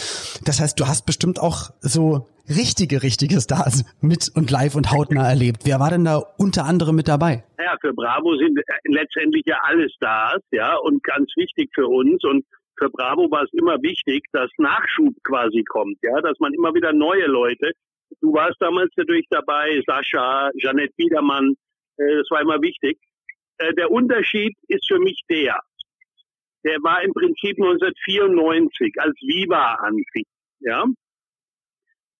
Das heißt, du hast bestimmt auch so richtige, richtige Stars mit und live und hautnah erlebt. Wer war denn da unter anderem mit dabei? Ja, für Bravo sind letztendlich ja alle Stars, ja, und ganz wichtig für uns und für Bravo war es immer wichtig, dass Nachschub quasi kommt, ja, dass man immer wieder neue Leute. Du warst damals natürlich dabei, Sascha, Jeanette Biedermann, äh, das war immer wichtig. Äh, der Unterschied ist für mich der, der war im Prinzip 1994, als Viva anfing. Ja?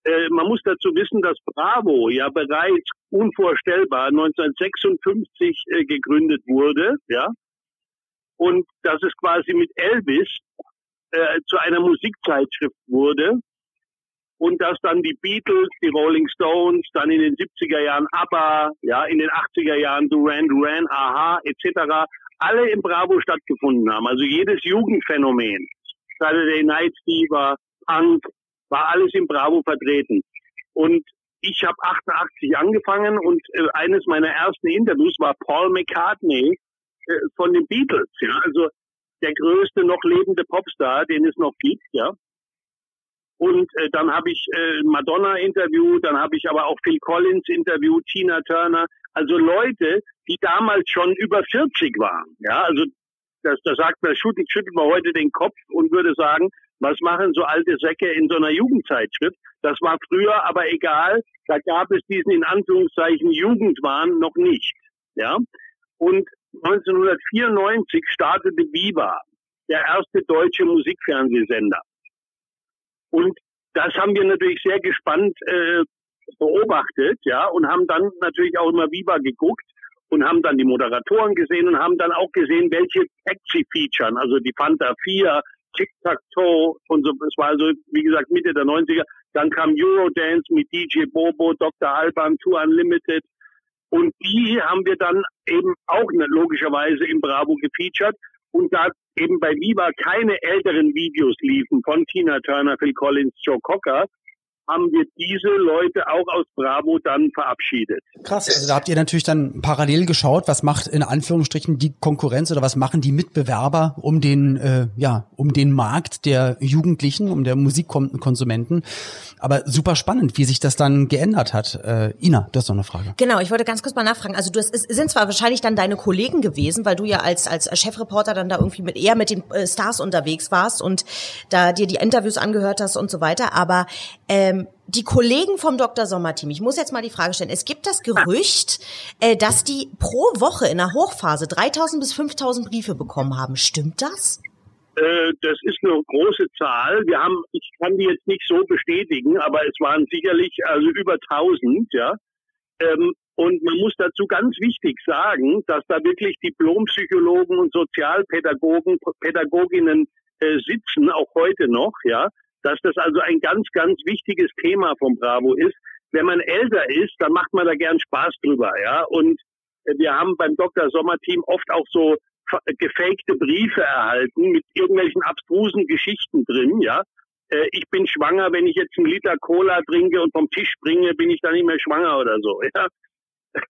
Äh, man muss dazu wissen, dass Bravo ja bereits unvorstellbar 1956 äh, gegründet wurde, ja, und dass es quasi mit Elvis äh, zu einer Musikzeitschrift wurde und dass dann die Beatles, die Rolling Stones, dann in den 70er Jahren ABBA, ja, in den 80er Jahren Duran Duran, Aha, etc., alle im Bravo stattgefunden haben. Also jedes Jugendphänomen, Saturday Night Fever, Punk, war alles im Bravo vertreten. Und ich habe 88 angefangen und äh, eines meiner ersten Interviews war Paul McCartney äh, von den Beatles, ja, also der größte noch lebende Popstar, den es noch gibt, ja. Und äh, dann habe ich äh, Madonna interviewt, dann habe ich aber auch Phil Collins interviewt, Tina Turner, also Leute, die damals schon über 40 waren, ja, also das, das sagt man, schüttelt man heute den Kopf und würde sagen, was machen so alte Säcke in so einer Jugendzeitschrift? Das war früher aber egal. Da gab es diesen in Anführungszeichen Jugendwahn noch nicht. Ja. Und 1994 startete Viva, der erste deutsche Musikfernsehsender. Und das haben wir natürlich sehr gespannt äh, beobachtet, ja, und haben dann natürlich auch immer Viva geguckt und haben dann die Moderatoren gesehen und haben dann auch gesehen, welche sie featuren. Also die Fanta 4, Tic-Tac-Toe und so. Es war also, wie gesagt, Mitte der 90er. Dann kam Eurodance mit DJ Bobo, Dr. Alban, Tour Unlimited. Und die haben wir dann eben auch logischerweise im Bravo gefeatured. Und da eben bei Viva keine älteren Videos liefen von Tina Turner, Phil Collins, Joe Cocker, haben wir diese Leute auch aus Bravo dann verabschiedet. Krass, also da habt ihr natürlich dann parallel geschaut, was macht in Anführungsstrichen die Konkurrenz oder was machen die Mitbewerber um den, äh, ja, um den Markt der Jugendlichen, um der Musikkonsumenten. Aber super spannend, wie sich das dann geändert hat. Äh, Ina, du hast noch eine Frage. Genau, ich wollte ganz kurz mal nachfragen. Also du hast, es sind zwar wahrscheinlich dann deine Kollegen gewesen, weil du ja als, als Chefreporter dann da irgendwie mit eher mit den äh, Stars unterwegs warst und da dir die Interviews angehört hast und so weiter, aber ähm, ähm, die Kollegen vom Dr. Sommer-Team, ich muss jetzt mal die Frage stellen, es gibt das Gerücht, äh, dass die pro Woche in der Hochphase 3000 bis 5000 Briefe bekommen haben. Stimmt das? Äh, das ist eine große Zahl. Wir haben, ich kann die jetzt nicht so bestätigen, aber es waren sicherlich also über 1000, ja. Ähm, und man muss dazu ganz wichtig sagen, dass da wirklich Diplompsychologen und Sozialpädagogen, Pädagoginnen äh, sitzen, auch heute noch, ja, dass das also ein ganz, ganz wichtiges Thema vom Bravo ist. Wenn man älter ist, dann macht man da gern Spaß drüber, ja. Und wir haben beim Dr. Sommer Team oft auch so gefakte Briefe erhalten mit irgendwelchen abstrusen Geschichten drin, ja. Äh, ich bin schwanger, wenn ich jetzt einen Liter Cola trinke und vom Tisch springe, bin ich dann nicht mehr schwanger oder so, ja.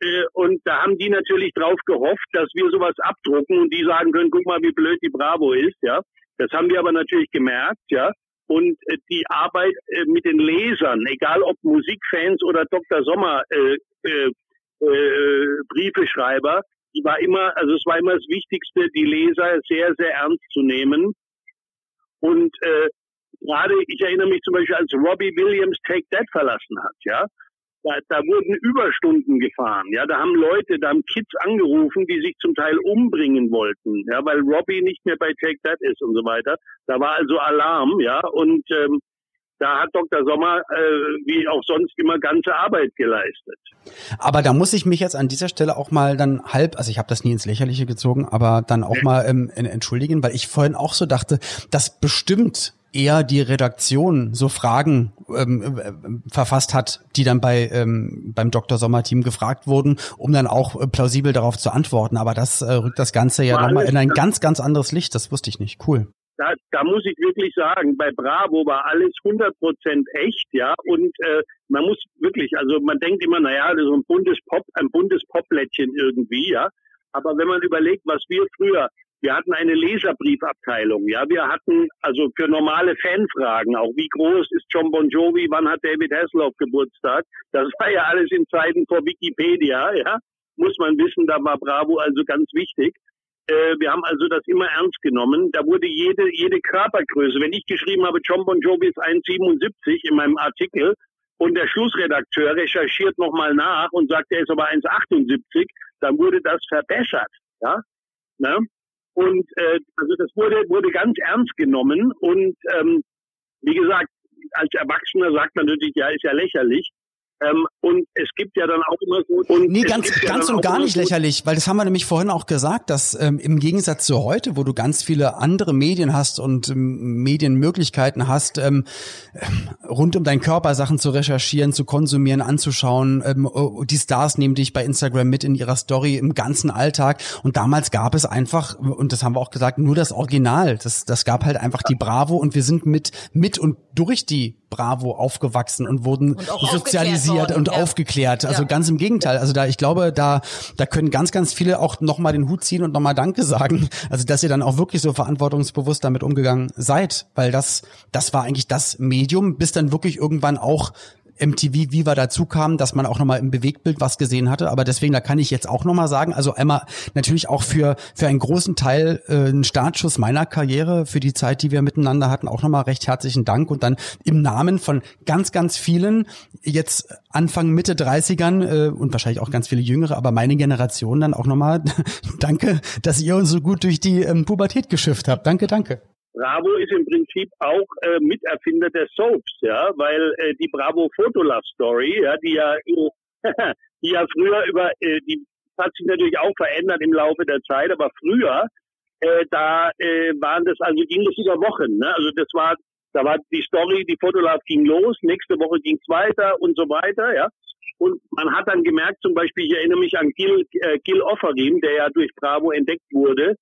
Äh, und da haben die natürlich drauf gehofft, dass wir sowas abdrucken und die sagen können, guck mal, wie blöd die Bravo ist, ja. Das haben wir aber natürlich gemerkt, ja. Und äh, die Arbeit äh, mit den Lesern, egal ob Musikfans oder Dr. Sommer äh, äh, äh, Briefeschreiber, die war immer, also es war immer das Wichtigste, die Leser sehr, sehr ernst zu nehmen. Und äh, gerade, ich erinnere mich zum Beispiel, als Robbie Williams Take That verlassen hat, ja, da, da wurden Überstunden gefahren. Ja, da haben Leute, da haben Kids angerufen, die sich zum Teil umbringen wollten, ja, weil Robbie nicht mehr bei Take That ist und so weiter. Da war also Alarm, ja, und ähm, da hat Dr. Sommer äh, wie auch sonst immer ganze Arbeit geleistet. Aber da muss ich mich jetzt an dieser Stelle auch mal dann halb, also ich habe das nie ins Lächerliche gezogen, aber dann auch mal ähm, entschuldigen, weil ich vorhin auch so dachte, dass bestimmt eher die Redaktion so Fragen ähm, äh, verfasst hat, die dann bei ähm, beim Dr. Sommer Team gefragt wurden, um dann auch äh, plausibel darauf zu antworten. Aber das äh, rückt das Ganze ja nochmal in ein ganz, ganz anderes Licht. Das wusste ich nicht. Cool. Da, da muss ich wirklich sagen, bei Bravo war alles 100% echt, ja, und äh, man muss wirklich, also man denkt immer, naja, das ist so ein buntes Pop, ein buntes Poplättchen irgendwie, ja, aber wenn man überlegt, was wir früher wir hatten eine Leserbriefabteilung. Ja, wir hatten also für normale Fanfragen auch, wie groß ist John Bon Jovi, wann hat David Hasselhoff Geburtstag? Das war ja alles in Zeiten vor Wikipedia. Ja, muss man wissen. Da war Bravo also ganz wichtig. Äh, wir haben also das immer ernst genommen. Da wurde jede jede Körpergröße. Wenn ich geschrieben habe, John Bon Jovi ist 1,77 in meinem Artikel, und der Schlussredakteur recherchiert nochmal nach und sagt, er ist aber 1,78, dann wurde das verbessert. Ja? Ne? Und äh, also das wurde, wurde ganz ernst genommen und ähm, wie gesagt, als Erwachsener sagt man natürlich, ja, ist ja lächerlich. Ähm, und es gibt ja dann auch immer so. Und nee, ganz, ganz und gar nicht lächerlich, weil das haben wir nämlich vorhin auch gesagt, dass ähm, im Gegensatz zu heute, wo du ganz viele andere Medien hast und ähm, Medienmöglichkeiten hast, ähm, rund um deinen Körper Sachen zu recherchieren, zu konsumieren, anzuschauen, ähm, oh, die Stars nehmen dich bei Instagram mit in ihrer Story im ganzen Alltag. Und damals gab es einfach, und das haben wir auch gesagt, nur das Original. Das, das gab halt einfach die Bravo und wir sind mit, mit und durch die Bravo aufgewachsen und wurden und sozialisiert worden, und ja. aufgeklärt. Also ja. ganz im Gegenteil. Also da, ich glaube, da, da können ganz, ganz viele auch nochmal den Hut ziehen und nochmal Danke sagen. Also dass ihr dann auch wirklich so verantwortungsbewusst damit umgegangen seid, weil das, das war eigentlich das Medium, bis dann wirklich irgendwann auch MTV Viva dazu kam, dass man auch nochmal im Bewegtbild was gesehen hatte. Aber deswegen, da kann ich jetzt auch nochmal sagen, also einmal natürlich auch für, für einen großen Teil äh, ein Startschuss meiner Karriere, für die Zeit, die wir miteinander hatten, auch nochmal recht herzlichen Dank. Und dann im Namen von ganz, ganz vielen, jetzt Anfang, Mitte 30ern äh, und wahrscheinlich auch ganz viele Jüngere, aber meine Generation dann auch nochmal danke, dass ihr uns so gut durch die ähm, Pubertät geschifft habt. Danke, danke. Bravo ist im Prinzip auch äh, Miterfinder der Soaps, ja, weil äh, die Bravo Fotolove Story, ja, die ja, die ja früher über, äh, die hat sich natürlich auch verändert im Laufe der Zeit, aber früher, äh, da äh, waren das, also ging das über Wochen, ne? Also das war, da war die Story, die Fotolove ging los, nächste Woche ging es weiter und so weiter, ja. Und man hat dann gemerkt, zum Beispiel, ich erinnere mich an Gil, äh, Gil Offerim, der ja durch Bravo entdeckt wurde,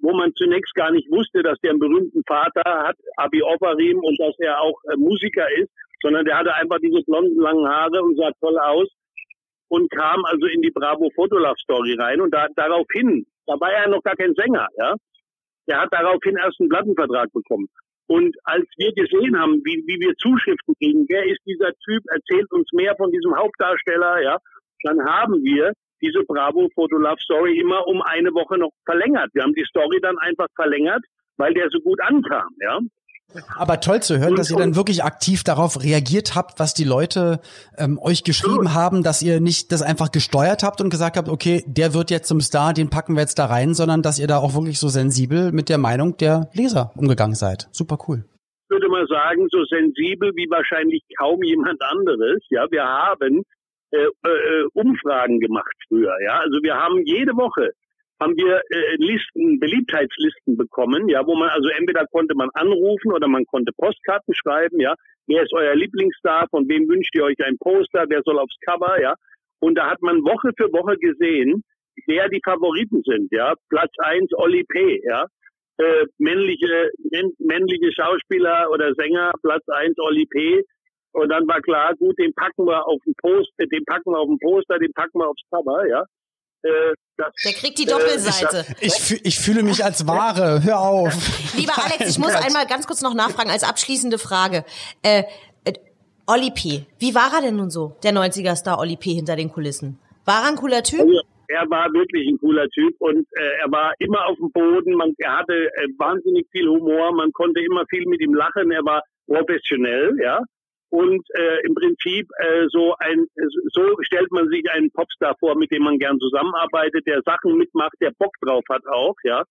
wo man zunächst gar nicht wusste, dass der einen berühmten Vater hat, Abi Operim, und dass er auch äh, Musiker ist, sondern der hatte einfach diese blonden langen Haare und sah toll aus und kam also in die Bravo Fotolove Story rein und da, daraufhin, da war er noch gar kein Sänger, ja. Der hat daraufhin erst einen Plattenvertrag bekommen. Und als wir gesehen haben, wie, wie wir Zuschriften kriegen, wer ist dieser Typ, erzählt uns mehr von diesem Hauptdarsteller, ja, dann haben wir diese Bravo Photo Love Story immer um eine Woche noch verlängert. Wir haben die Story dann einfach verlängert, weil der so gut ankam, ja. Aber toll zu hören, dass ihr dann wirklich aktiv darauf reagiert habt, was die Leute ähm, euch geschrieben haben, dass ihr nicht das einfach gesteuert habt und gesagt habt, okay, der wird jetzt zum Star, den packen wir jetzt da rein, sondern dass ihr da auch wirklich so sensibel mit der Meinung der Leser umgegangen seid. Super cool. Ich würde mal sagen, so sensibel wie wahrscheinlich kaum jemand anderes. Ja, wir haben äh, äh, Umfragen gemacht früher. Ja, also wir haben jede Woche haben wir äh, Listen, Beliebtheitslisten bekommen, ja, wo man also entweder konnte man anrufen oder man konnte Postkarten schreiben, ja. Wer ist euer Lieblingsstar? Von wem wünscht ihr euch ein Poster? Wer soll aufs Cover? Ja. Und da hat man Woche für Woche gesehen, wer die Favoriten sind, ja. Platz eins Olli P, ja. Äh, männliche, männliche Schauspieler oder Sänger, Platz eins Olli P. Und dann war klar, gut, den packen wir auf den Poster, den packen wir auf den Poster, den packen wir aufs Cover, ja. Äh, das, der kriegt die Doppelseite. Äh, ich, ich, ich, fühle mich als Ware. Hör auf. Lieber Alex, ich muss einmal ganz kurz noch nachfragen als abschließende Frage. Äh, äh, Olli P. Wie war er denn nun so, der 90er-Star Olli P. hinter den Kulissen? War er ein cooler Typ? Also, er war wirklich ein cooler Typ und äh, er war immer auf dem Boden. Man, er hatte äh, wahnsinnig viel Humor. Man konnte immer viel mit ihm lachen. Er war professionell, ja und äh, im Prinzip äh, so ein so stellt man sich einen Popstar vor, mit dem man gern zusammenarbeitet, der Sachen mitmacht, der Bock drauf hat auch, ja.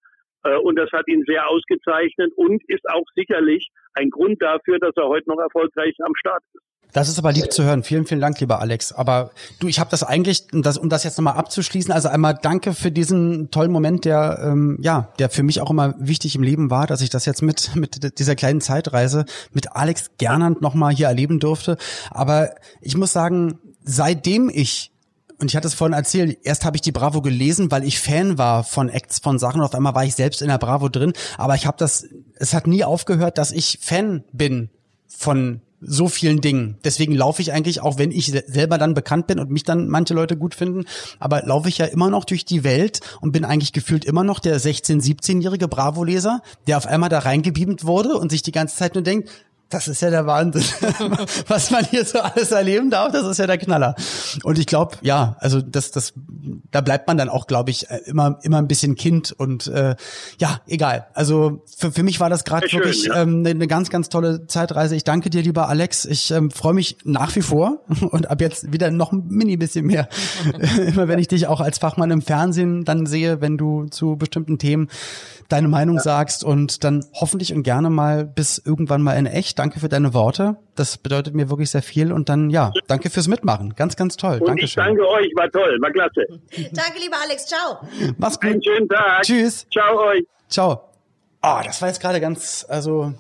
Äh, und das hat ihn sehr ausgezeichnet und ist auch sicherlich ein Grund dafür, dass er heute noch erfolgreich am Start ist. Das ist aber lieb zu hören. Vielen, vielen Dank, lieber Alex. Aber du, ich habe das eigentlich, um das, um das jetzt nochmal abzuschließen, also einmal danke für diesen tollen Moment, der ähm, ja, der für mich auch immer wichtig im Leben war, dass ich das jetzt mit mit dieser kleinen Zeitreise mit Alex Gernand nochmal hier erleben durfte. Aber ich muss sagen, seitdem ich und ich hatte es vorhin erzählt, erst habe ich die Bravo gelesen, weil ich Fan war von Acts von Sachen auf einmal war ich selbst in der Bravo drin, aber ich habe das es hat nie aufgehört, dass ich Fan bin von so vielen Dingen. Deswegen laufe ich eigentlich, auch wenn ich selber dann bekannt bin und mich dann manche Leute gut finden, aber laufe ich ja immer noch durch die Welt und bin eigentlich gefühlt immer noch der 16-, 17-jährige Bravo-Leser, der auf einmal da reingebeamt wurde und sich die ganze Zeit nur denkt, Das ist ja der Wahnsinn. Was man hier so alles erleben darf, das ist ja der Knaller. Und ich glaube, ja, also das, das, da bleibt man dann auch, glaube ich, äh, immer, immer ein bisschen Kind und äh, ja, egal. Also für, für mich war das gerade wirklich ja. ähm, eine, eine ganz, ganz tolle Zeitreise. Ich danke dir, lieber Alex. Ich ähm, freue mich nach wie vor und ab jetzt wieder noch ein mini bisschen mehr. immer wenn ich dich auch als Fachmann im Fernsehen dann sehe, wenn du zu bestimmten Themen deine Meinung ja. sagst und dann hoffentlich und gerne mal bis irgendwann mal in echt. Danke für deine Worte. Das bedeutet mir wirklich sehr viel und dann ja, danke fürs Mitmachen. Ganz, ganz toll. Und Dankeschön. ich danke euch, war toll, war klasse. danke, lieber Alex. Ciao. Mach's gut. Einen schönen Tag. Tschüss. Ciao euch. Ciao. Oh, das war jetzt gerade ganz, also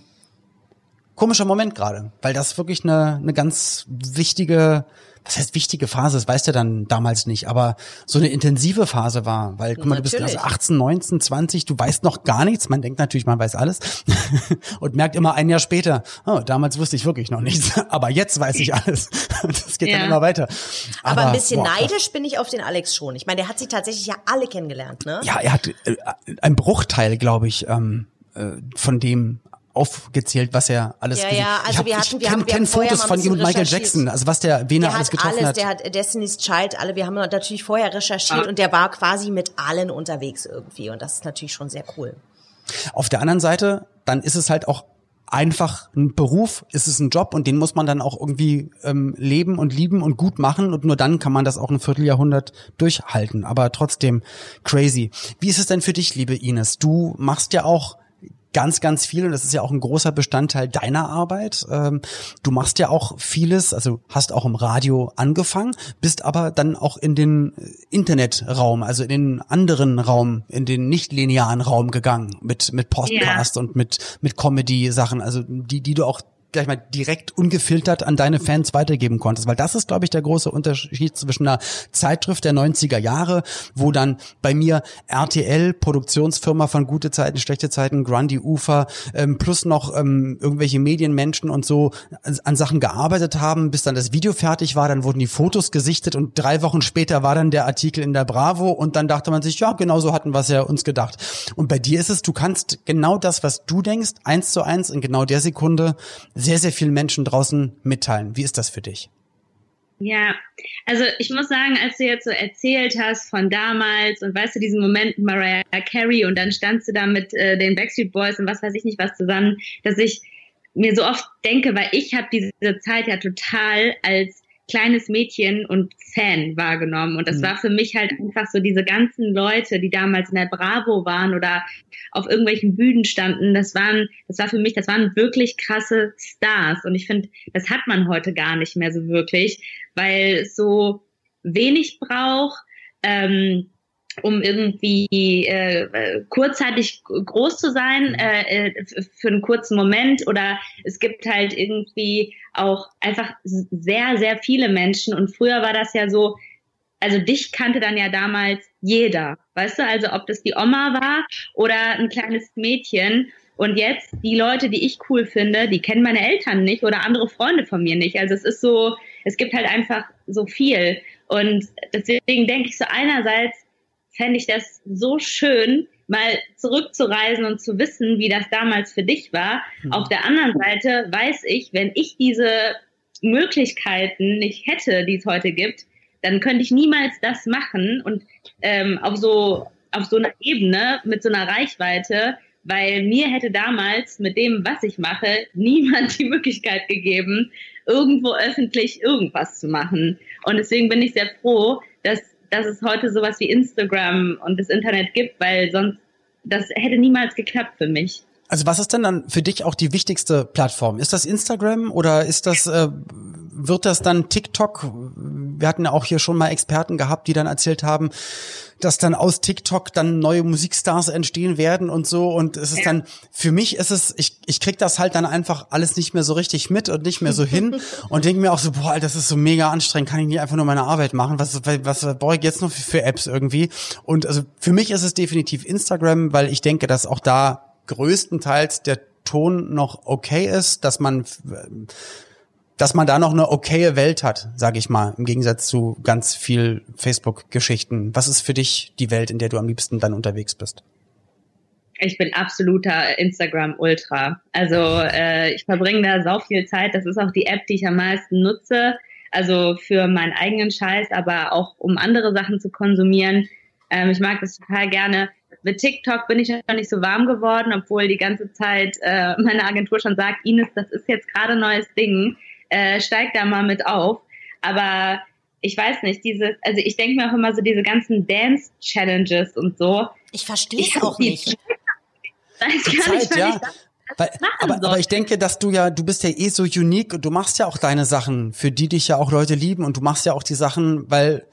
komischer Moment gerade, weil das wirklich eine, eine ganz wichtige was heißt wichtige Phase, das weißt du dann damals nicht, aber so eine intensive Phase war, weil guck mal, natürlich. du bist also 18, 19, 20, du weißt noch gar nichts, man denkt natürlich, man weiß alles und merkt immer ein Jahr später, oh, damals wusste ich wirklich noch nichts, aber jetzt weiß ich alles. Das geht ja. dann immer weiter. Aber, aber ein bisschen boah, neidisch bin ich auf den Alex schon. Ich meine, der hat sie tatsächlich ja alle kennengelernt, ne? Ja, er hat äh, ein Bruchteil, glaube ich, ähm, äh, von dem aufgezählt, was er alles ja, ja, also ich hab, wir hatten, ich wir haben, kenne Fotos von ihm und Michael Jackson, also was der, wen der er alles getroffen alles, hat. Der hat Destiny's Child, alle, wir haben natürlich vorher recherchiert ah. und der war quasi mit allen unterwegs irgendwie und das ist natürlich schon sehr cool. Auf der anderen Seite, dann ist es halt auch einfach ein Beruf, ist es ein Job und den muss man dann auch irgendwie ähm, leben und lieben und gut machen und nur dann kann man das auch ein Vierteljahrhundert durchhalten. Aber trotzdem crazy. Wie ist es denn für dich, liebe Ines? Du machst ja auch ganz, ganz viel und das ist ja auch ein großer Bestandteil deiner Arbeit. Ähm, du machst ja auch vieles, also hast auch im Radio angefangen, bist aber dann auch in den Internetraum, also in den anderen Raum, in den nicht linearen Raum gegangen mit mit Podcast yeah. und mit mit Comedy Sachen, also die die du auch gleich mal direkt ungefiltert an deine Fans weitergeben konntest. Weil das ist, glaube ich, der große Unterschied zwischen einer Zeitschrift der 90er Jahre, wo dann bei mir RTL, Produktionsfirma von gute Zeiten, schlechte Zeiten, Grundy Ufer, ähm, plus noch ähm, irgendwelche Medienmenschen und so an Sachen gearbeitet haben, bis dann das Video fertig war, dann wurden die Fotos gesichtet und drei Wochen später war dann der Artikel in der Bravo und dann dachte man sich, ja, genau so hatten wir es ja uns gedacht. Und bei dir ist es, du kannst genau das, was du denkst, eins zu eins in genau der Sekunde sehr, sehr vielen Menschen draußen mitteilen. Wie ist das für dich? Ja, also ich muss sagen, als du jetzt so erzählt hast von damals und weißt du, diesen Moment Mariah Carey und dann standst du da mit äh, den Backstreet Boys und was weiß ich nicht was zusammen, dass ich mir so oft denke, weil ich habe diese Zeit ja total als kleines Mädchen und Fan wahrgenommen. Und das mhm. war für mich halt einfach so diese ganzen Leute, die damals in der Bravo waren oder auf irgendwelchen Bühnen standen. Das waren, das war für mich, das waren wirklich krasse Stars. Und ich finde, das hat man heute gar nicht mehr so wirklich, weil es so wenig braucht. Ähm, um irgendwie äh, kurzzeitig groß zu sein, mhm. äh, äh für einen kurzen Moment. Oder es gibt halt irgendwie auch einfach sehr, sehr viele Menschen. Und früher war das ja so, also dich kannte dann ja damals jeder, weißt du, also ob das die Oma war oder ein kleines Mädchen. Und jetzt die Leute, die ich cool finde, die kennen meine Eltern nicht oder andere Freunde von mir nicht. Also es ist so, es gibt halt einfach so viel. Und deswegen denke ich so einerseits, fände ich das so schön, mal zurückzureisen und zu wissen, wie das damals für dich war. Mhm. Auf der anderen Seite weiß ich, wenn ich diese Möglichkeiten nicht hätte, die es heute gibt, dann könnte ich niemals das machen und ähm, auf so auf so einer Ebene mit so einer Reichweite, weil mir hätte damals mit dem, was ich mache, niemand die Möglichkeit gegeben, irgendwo öffentlich irgendwas zu machen. Und deswegen bin ich sehr froh, dass dass es heute sowas wie Instagram und das Internet gibt, weil sonst das hätte niemals geklappt für mich. Also was ist denn dann für dich auch die wichtigste Plattform? Ist das Instagram oder ist das äh, wird das dann TikTok? Wir hatten ja auch hier schon mal Experten gehabt, die dann erzählt haben, dass dann aus TikTok dann neue Musikstars entstehen werden und so. Und es ist dann, für mich ist es, ich, ich krieg das halt dann einfach alles nicht mehr so richtig mit und nicht mehr so hin und denke mir auch so, boah, das ist so mega anstrengend, kann ich nicht einfach nur meine Arbeit machen? Was, was, was brauche ich jetzt noch für, für Apps irgendwie? Und also für mich ist es definitiv Instagram, weil ich denke, dass auch da größtenteils der Ton noch okay ist, dass man dass man da noch eine okaye Welt hat, sage ich mal, im Gegensatz zu ganz viel Facebook-Geschichten. Was ist für dich die Welt, in der du am liebsten dann unterwegs bist? Ich bin absoluter Instagram-Ultra. Also äh, ich verbringe da so viel Zeit. Das ist auch die App, die ich am meisten nutze. Also für meinen eigenen Scheiß, aber auch um andere Sachen zu konsumieren. Ähm, ich mag das total gerne. Mit TikTok bin ich noch nicht so warm geworden, obwohl die ganze Zeit äh, meine Agentur schon sagt, Ines, das ist jetzt gerade ein neues Ding. Äh, steig da mal mit auf. Aber ich weiß nicht, dieses, also ich denke mir auch immer so diese ganzen Dance-Challenges und so. Ich verstehe es auch nicht. Weiß gar Zeit, nicht, ja. Weil, aber, aber ich denke, dass du ja, du bist ja eh so unique und du machst ja auch deine Sachen, für die dich ja auch Leute lieben und du machst ja auch die Sachen, weil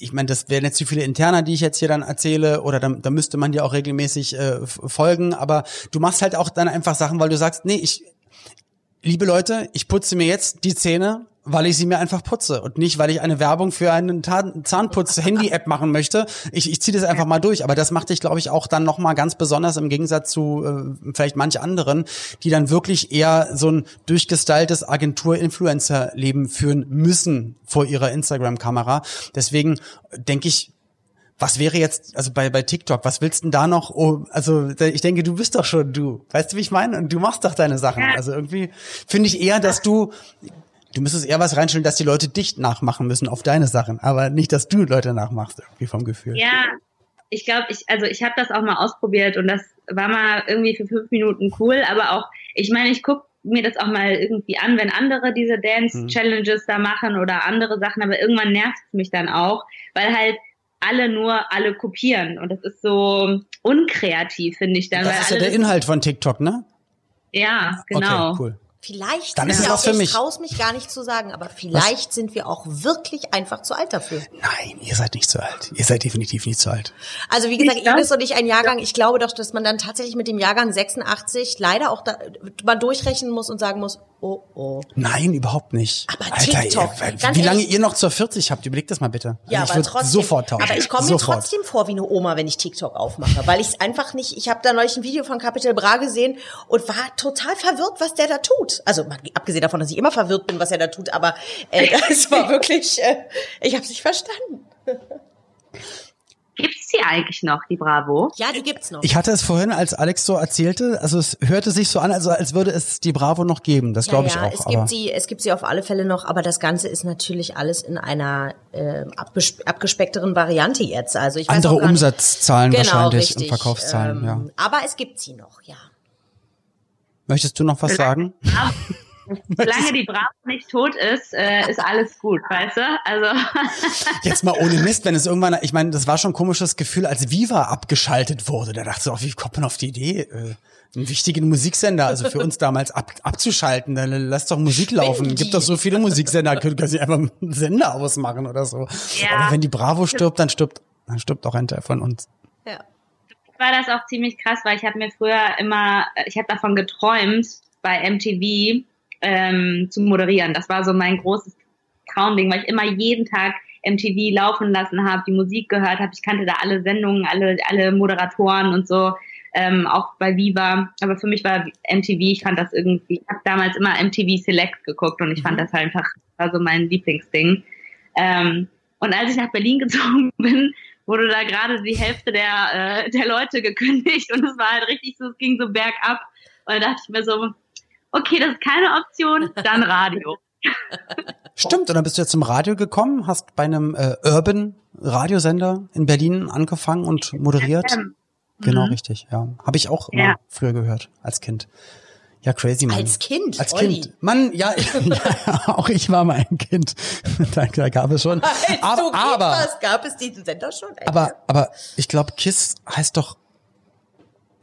ich meine, das wären jetzt zu viele Interner, die ich jetzt hier dann erzähle, oder da, da müsste man dir auch regelmäßig äh, folgen, aber du machst halt auch dann einfach Sachen, weil du sagst, nee, ich, liebe Leute, ich putze mir jetzt die Zähne weil ich sie mir einfach putze und nicht, weil ich eine Werbung für eine Zahnputz-Handy-App machen möchte. Ich, ich ziehe das einfach mal durch, aber das macht dich, glaube ich, auch dann nochmal ganz besonders im Gegensatz zu äh, vielleicht manch anderen, die dann wirklich eher so ein durchgestyltes Agentur-Influencer-Leben führen müssen vor ihrer Instagram-Kamera. Deswegen denke ich, was wäre jetzt, also bei, bei TikTok, was willst du denn da noch? Oh, also ich denke, du bist doch schon du. Weißt du, wie ich meine? Und du machst doch deine Sachen. Also irgendwie finde ich eher, dass du Du müsstest eher was reinstellen, dass die Leute dich nachmachen müssen auf deine Sachen, aber nicht, dass du Leute nachmachst, irgendwie vom Gefühl. Ja, ich glaube, ich, also ich habe das auch mal ausprobiert und das war mal irgendwie für fünf Minuten cool, aber auch, ich meine, ich guck mir das auch mal irgendwie an, wenn andere diese Dance-Challenges da machen oder andere Sachen, aber irgendwann nervt es mich dann auch, weil halt alle nur alle kopieren und das ist so unkreativ, finde ich dann. Das ist ja der Inhalt von TikTok, ne? Ja, genau. Okay, cool. Vielleicht Dann ist sind es wir was auch, für ich mich. traue mich gar nicht zu sagen, aber vielleicht sind wir auch wirklich einfach zu alt dafür. Nein, ihr seid nicht zu alt. Ihr seid definitiv nicht zu alt. Also wie gesagt, ne? Ines und ich ein Jahrgang, ich glaube doch, dass man dann tatsächlich mit dem Jahrgang 86 leider auch da, mal durchrechnen muss und sagen muss, oh oh. Nein, überhaupt nicht. Aber Alter, TikTok, ihr, wie lange ehrlich- ihr noch zur 40 habt, überlegt das mal bitte. Ja, also ich aber trotzdem. sofort tauschen. Aber ich komme mir trotzdem vor wie eine Oma, wenn ich TikTok aufmache, weil ich es einfach nicht. Ich habe da neulich ein Video von Capital Bra gesehen und war total verwirrt, was der da tut. Also abgesehen davon, dass ich immer verwirrt bin, was er da tut, aber äh, das war wirklich. Äh, ich habe es nicht verstanden. Gibt's die eigentlich noch, die Bravo? Ja, die gibt's noch. Ich hatte es vorhin, als Alex so erzählte, also es hörte sich so an, also als würde es die Bravo noch geben. Das glaube ich ja, ja, auch. Es aber gibt sie, es gibt sie auf alle Fälle noch, aber das Ganze ist natürlich alles in einer äh, abges abgespeckteren Variante jetzt. Also ich weiß andere nicht- Umsatzzahlen genau, wahrscheinlich richtig. und Verkaufszahlen. Ähm, ja. Aber es gibt sie noch, ja. Möchtest du noch was sagen? Solange die Bravo nicht tot ist, äh, ist alles gut, weißt du? Also Jetzt mal ohne Mist, wenn es irgendwann, ich meine, das war schon ein komisches Gefühl, als Viva abgeschaltet wurde. Da dachte ich auch, wie kommt man auf die Idee, äh, einen wichtigen Musiksender, also für uns damals ab, abzuschalten? Dann lass doch Musik laufen. Gibt doch so viele Musiksender, können können sie einfach einen Sender ausmachen oder so. Ja. Aber wenn die Bravo stirbt, dann stirbt, dann stirbt auch ein Teil von uns. Ja. war das auch ziemlich krass, weil ich habe mir früher immer, ich habe davon geträumt, bei MTV ähm, zu moderieren. Das war so mein großes Traumding, weil ich immer jeden Tag MTV laufen lassen habe, die Musik gehört habe. Ich kannte da alle Sendungen, alle, alle Moderatoren und so, ähm, auch bei Viva. Aber für mich war MTV, ich fand das irgendwie, ich habe damals immer MTV Select geguckt und ich fand das halt einfach, war so mein Lieblingsding. Ähm, und als ich nach Berlin gezogen bin, wurde da gerade die Hälfte der, äh, der Leute gekündigt und es war halt richtig so, es ging so bergab. Und da dachte ich mir so, okay, das ist keine Option, dann Radio. Stimmt, und dann bist du jetzt zum Radio gekommen, hast bei einem äh, Urban Radiosender in Berlin angefangen und moderiert. FM. Genau, Mhm. richtig, ja. Habe ich auch immer Ja. früher gehört, als Kind. Ja, crazy, Mann. Als Kind, Als Olli. Kind. Mann, ja, ja, auch ich war mal ein Kind. da, da gab es schon. Als Aber, aber, warst, gab es diesen Sender schon. Aber, aber ich glaube, KISS heißt doch,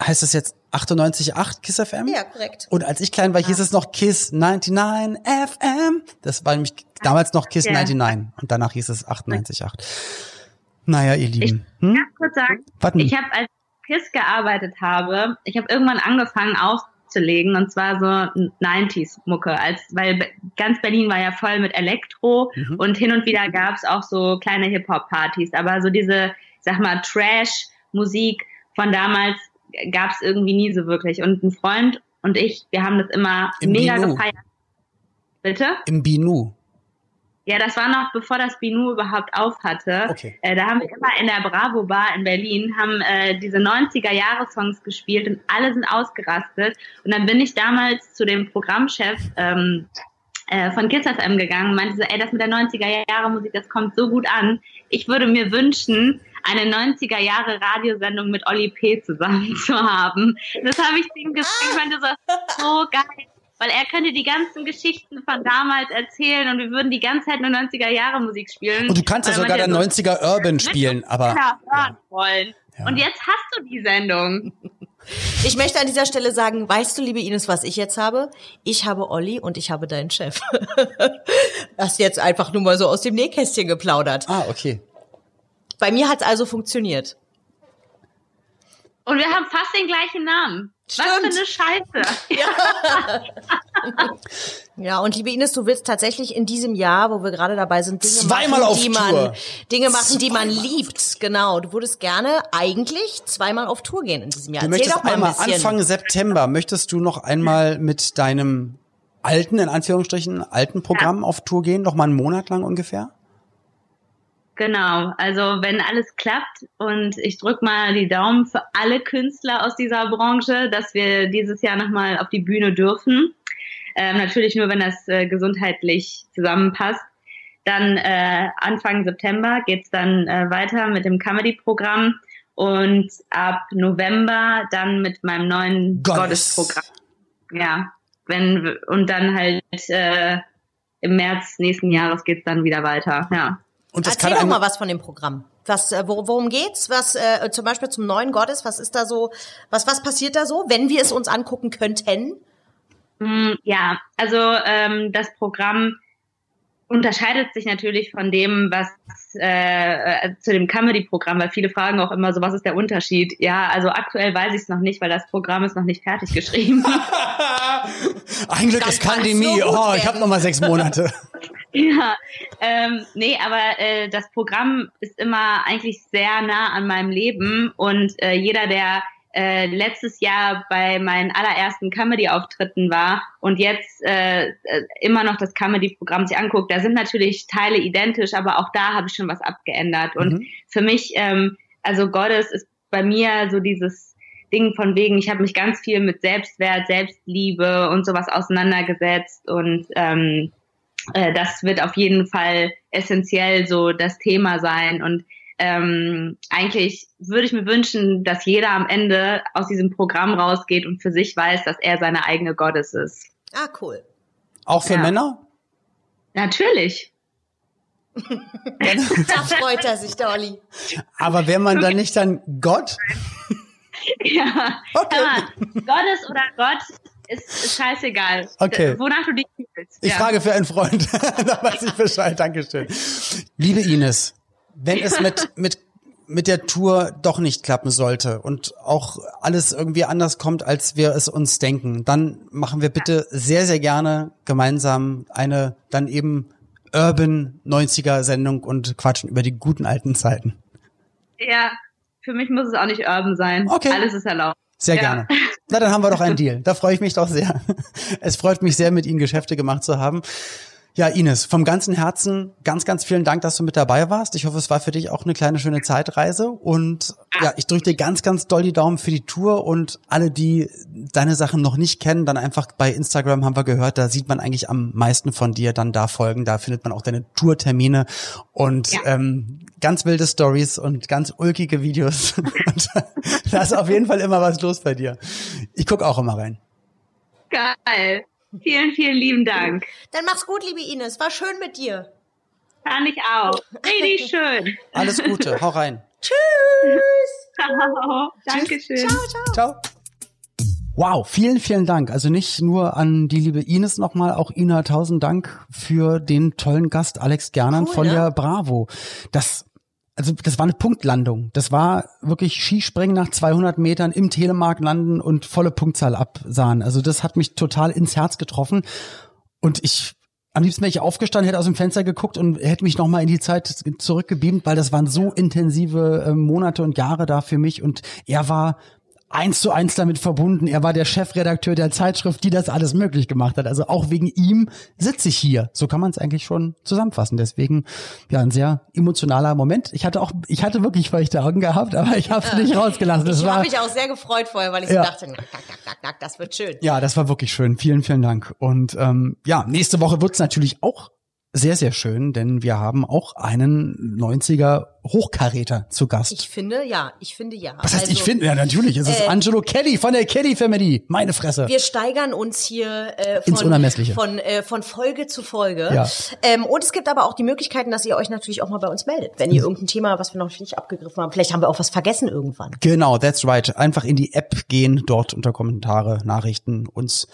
heißt es jetzt 98.8 KISS FM? Ja, korrekt. Und als ich klein war, hieß es noch KISS 99 FM. Das war nämlich damals noch KISS Ja. 99 und danach hieß es 98.8. Naja, ihr Lieben. Ich Hm? kann kurz sagen, Warten. ich habe als KISS gearbeitet habe, ich habe irgendwann angefangen aufzulegen und zwar so 90s Mucke, als weil ganz Berlin war ja voll mit Elektro Mhm. und hin und wieder gab es auch so kleine Hip Hop Partys, aber so diese, sag mal Trash Musik von damals gab es irgendwie nie so wirklich und ein Freund und ich, wir haben das immer Im mega Binu. gefeiert. Bitte? Im Binu. Ja, das war noch bevor das Binu überhaupt auf hatte. Okay. Äh, da haben wir immer in der Bravo Bar in Berlin haben äh, diese 90er Jahre Songs gespielt und alle sind ausgerastet. Und dann bin ich damals zu dem Programmchef ähm, äh, von Kids FM gegangen und meinte so, ey, das mit der 90er Jahre Musik, das kommt so gut an. Ich würde mir wünschen, eine 90er Jahre Radiosendung mit Olli P. zusammen zu haben. Das habe ich ihm gesagt. Ich meinte so, so geil weil er könnte die ganzen Geschichten von damals erzählen und wir würden die ganze Zeit nur 90er Jahre Musik spielen. Und du kannst ja sogar der so 90er Urban spielen, aber. hören wollen. Ja. Und jetzt hast du die Sendung. Ich möchte an dieser Stelle sagen, weißt du, liebe Ines, was ich jetzt habe? Ich habe Olli und ich habe deinen Chef. das jetzt einfach nur mal so aus dem Nähkästchen geplaudert. Ah, okay. Bei mir hat es also funktioniert. Und wir haben fast den gleichen Namen. Stimmt. Was für eine Scheiße. Ja. ja, und liebe Ines, du willst tatsächlich in diesem Jahr, wo wir gerade dabei sind, Dinge zweimal machen, die man, Tour. Dinge machen, die man liebt. Genau. Du würdest gerne eigentlich zweimal auf Tour gehen in diesem Jahr. Du Erzähl möchtest ein einmal Anfang September, möchtest du noch einmal mit deinem alten, in Anführungsstrichen, alten Programm ja. auf Tour gehen? Noch mal einen Monat lang ungefähr? Genau, also wenn alles klappt und ich drück mal die Daumen für alle Künstler aus dieser Branche, dass wir dieses Jahr nochmal auf die Bühne dürfen. Ähm, natürlich nur, wenn das äh, gesundheitlich zusammenpasst. Dann äh, Anfang September geht's dann äh, weiter mit dem Comedy-Programm und ab November dann mit meinem neuen Gottes. Gottesprogramm. Ja, wenn und dann halt äh, im März nächsten Jahres geht's dann wieder weiter. Ja. Und das Erzähl doch mal was von dem Programm. Was, äh, worum geht's? Was äh, zum Beispiel zum neuen Gottes? Was ist da so? Was was passiert da so, wenn wir es uns angucken könnten? Mm, ja, also ähm, das Programm unterscheidet sich natürlich von dem, was äh, äh, zu dem Comedy-Programm, weil viele fragen auch immer so, was ist der Unterschied? Ja, also aktuell weiß ich es noch nicht, weil das Programm ist noch nicht fertig geschrieben. Ein Glück ist Pandemie. Oh, ich habe noch mal sechs Monate. ja, ähm, nee, aber äh, das Programm ist immer eigentlich sehr nah an meinem Leben und äh, jeder, der äh, letztes Jahr bei meinen allerersten Comedy-Auftritten war und jetzt äh, äh, immer noch das Comedy-Programm sich anguckt, da sind natürlich Teile identisch, aber auch da habe ich schon was abgeändert. Und mhm. für mich, ähm, also Goddess ist bei mir so dieses Ding von wegen, ich habe mich ganz viel mit Selbstwert, Selbstliebe und sowas auseinandergesetzt und ähm, äh, das wird auf jeden Fall essentiell so das Thema sein und ähm, eigentlich würde ich mir wünschen, dass jeder am Ende aus diesem Programm rausgeht und für sich weiß, dass er seine eigene Gottes ist. Ah, cool. Auch für ja. Männer? Natürlich. da freut er sich, der Olli. Aber wäre man dann nicht dann Gott? ja. Okay. Gottes oder Gott ist, ist scheißegal. Okay. Wonach du dich fühlst. Ich ja. frage für einen Freund. da weiß ich Bescheid. Dankeschön. Liebe Ines, wenn es mit, mit, mit der Tour doch nicht klappen sollte und auch alles irgendwie anders kommt, als wir es uns denken, dann machen wir bitte sehr, sehr gerne gemeinsam eine dann eben Urban 90er Sendung und quatschen über die guten alten Zeiten. Ja, für mich muss es auch nicht urban sein. Okay. Alles ist erlaubt. Sehr ja. gerne. Na, dann haben wir doch einen Deal. Da freue ich mich doch sehr. Es freut mich sehr, mit Ihnen Geschäfte gemacht zu haben. Ja, Ines, vom ganzen Herzen ganz, ganz vielen Dank, dass du mit dabei warst. Ich hoffe, es war für dich auch eine kleine schöne Zeitreise. Und ja, ich drücke dir ganz, ganz doll die Daumen für die Tour und alle, die deine Sachen noch nicht kennen, dann einfach bei Instagram haben wir gehört, da sieht man eigentlich am meisten von dir dann da folgen. Da findet man auch deine Tourtermine und ja. ähm, ganz wilde Stories und ganz ulkige Videos. und da ist auf jeden Fall immer was los bei dir. Ich guck auch immer rein. Geil. Vielen, vielen lieben Dank. Dann mach's gut, liebe Ines. War schön mit dir. Fand ich auch. Richtig schön. Alles Gute. Hau rein. Tschüss. Ciao. Dankeschön. Ciao, ciao. Ciao. Wow, vielen, vielen Dank. Also nicht nur an die liebe Ines nochmal, auch Ina, tausend Dank für den tollen Gast Alex Gernand cool, von ne? der Bravo. Das also das war eine Punktlandung. Das war wirklich Skispringen nach 200 Metern im Telemark landen und volle Punktzahl absahen. Also das hat mich total ins Herz getroffen. Und ich, am liebsten wäre ich aufgestanden, hätte aus dem Fenster geguckt und hätte mich nochmal in die Zeit zurückgebeamt, weil das waren so intensive äh, Monate und Jahre da für mich. Und er war eins zu eins damit verbunden. Er war der Chefredakteur der Zeitschrift, die das alles möglich gemacht hat. Also auch wegen ihm sitze ich hier. So kann man es eigentlich schon zusammenfassen. Deswegen ja ein sehr emotionaler Moment. Ich hatte auch, ich hatte wirklich feuchte Augen gehabt, aber ich habe es nicht rausgelassen. Das ich habe mich auch sehr gefreut vorher, weil ich Ja. so dachte, nack, nack, nack, nack, nack, das wird schön. ja, das war wirklich schön. Vielen, vielen Dank. Und ähm, ja, nächste Woche wird's natürlich auch sehr, sehr schön, denn wir haben auch einen 90er Hochkaräter zu Gast. Ich finde, ja, ich finde ja. Was heißt, Also, ich finde, ja, natürlich, es ist äh, Angelo Kelly von der Kelly Family. Meine Fresse. Wir steigern uns hier äh, Ins von, Unermessliche. von, äh, von Folge zu Folge. Ja. Ähm, und es gibt aber auch die Möglichkeiten, dass ihr euch natürlich auch mal bei uns meldet. Wenn ihr irgendein Thema, was wir noch nicht abgegriffen haben, vielleicht haben wir auch was vergessen irgendwann. Genau, that's right. Einfach in die App gehen, dort unter Kommentare, Nachrichten, uns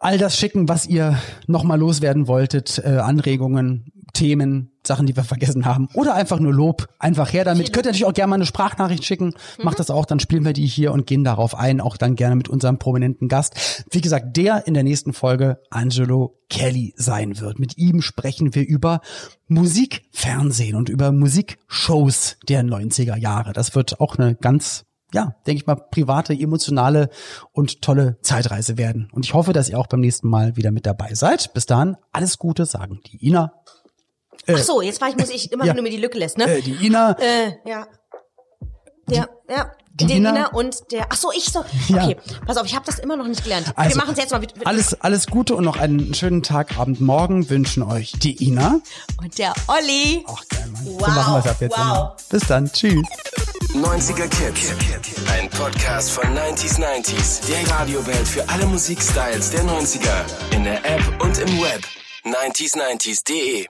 all das schicken, was ihr nochmal loswerden wolltet, äh, Anregungen, Themen, Sachen, die wir vergessen haben oder einfach nur Lob. Einfach her damit. Könnt ihr natürlich auch gerne mal eine Sprachnachricht schicken. Macht das auch, dann spielen wir die hier und gehen darauf ein, auch dann gerne mit unserem prominenten Gast. Wie gesagt, der in der nächsten Folge Angelo Kelly sein wird. Mit ihm sprechen wir über Musikfernsehen und über Musikshows der 90er Jahre. Das wird auch eine ganz ja, denke ich mal, private, emotionale und tolle Zeitreise werden. Und ich hoffe, dass ihr auch beim nächsten Mal wieder mit dabei seid. Bis dahin, alles Gute, sagen die Ina. Ach so, jetzt war ich, muss ich immer, ja. wenn du mir die Lücke lässt, ne? Äh, die Ina, Äh, ja. Ja, ja. Die der Ina- Ina und der. Ach so, ich so. Ja. Okay, pass auf, ich habe das immer noch nicht gelernt. Also, wir machen es jetzt mal. Alles, alles Gute und noch einen schönen Tag, Abend, Morgen wünschen euch die Ina. Und der Olli. Ach, geil, Mann. so Wow, machen wir es ab jetzt wow. immer. Bis dann. Tschüss. 90er Kids. Ein Podcast von 90s 90s. Der Radiowelt für alle Musikstyles der 90er. In der App und im Web. 90s90s.de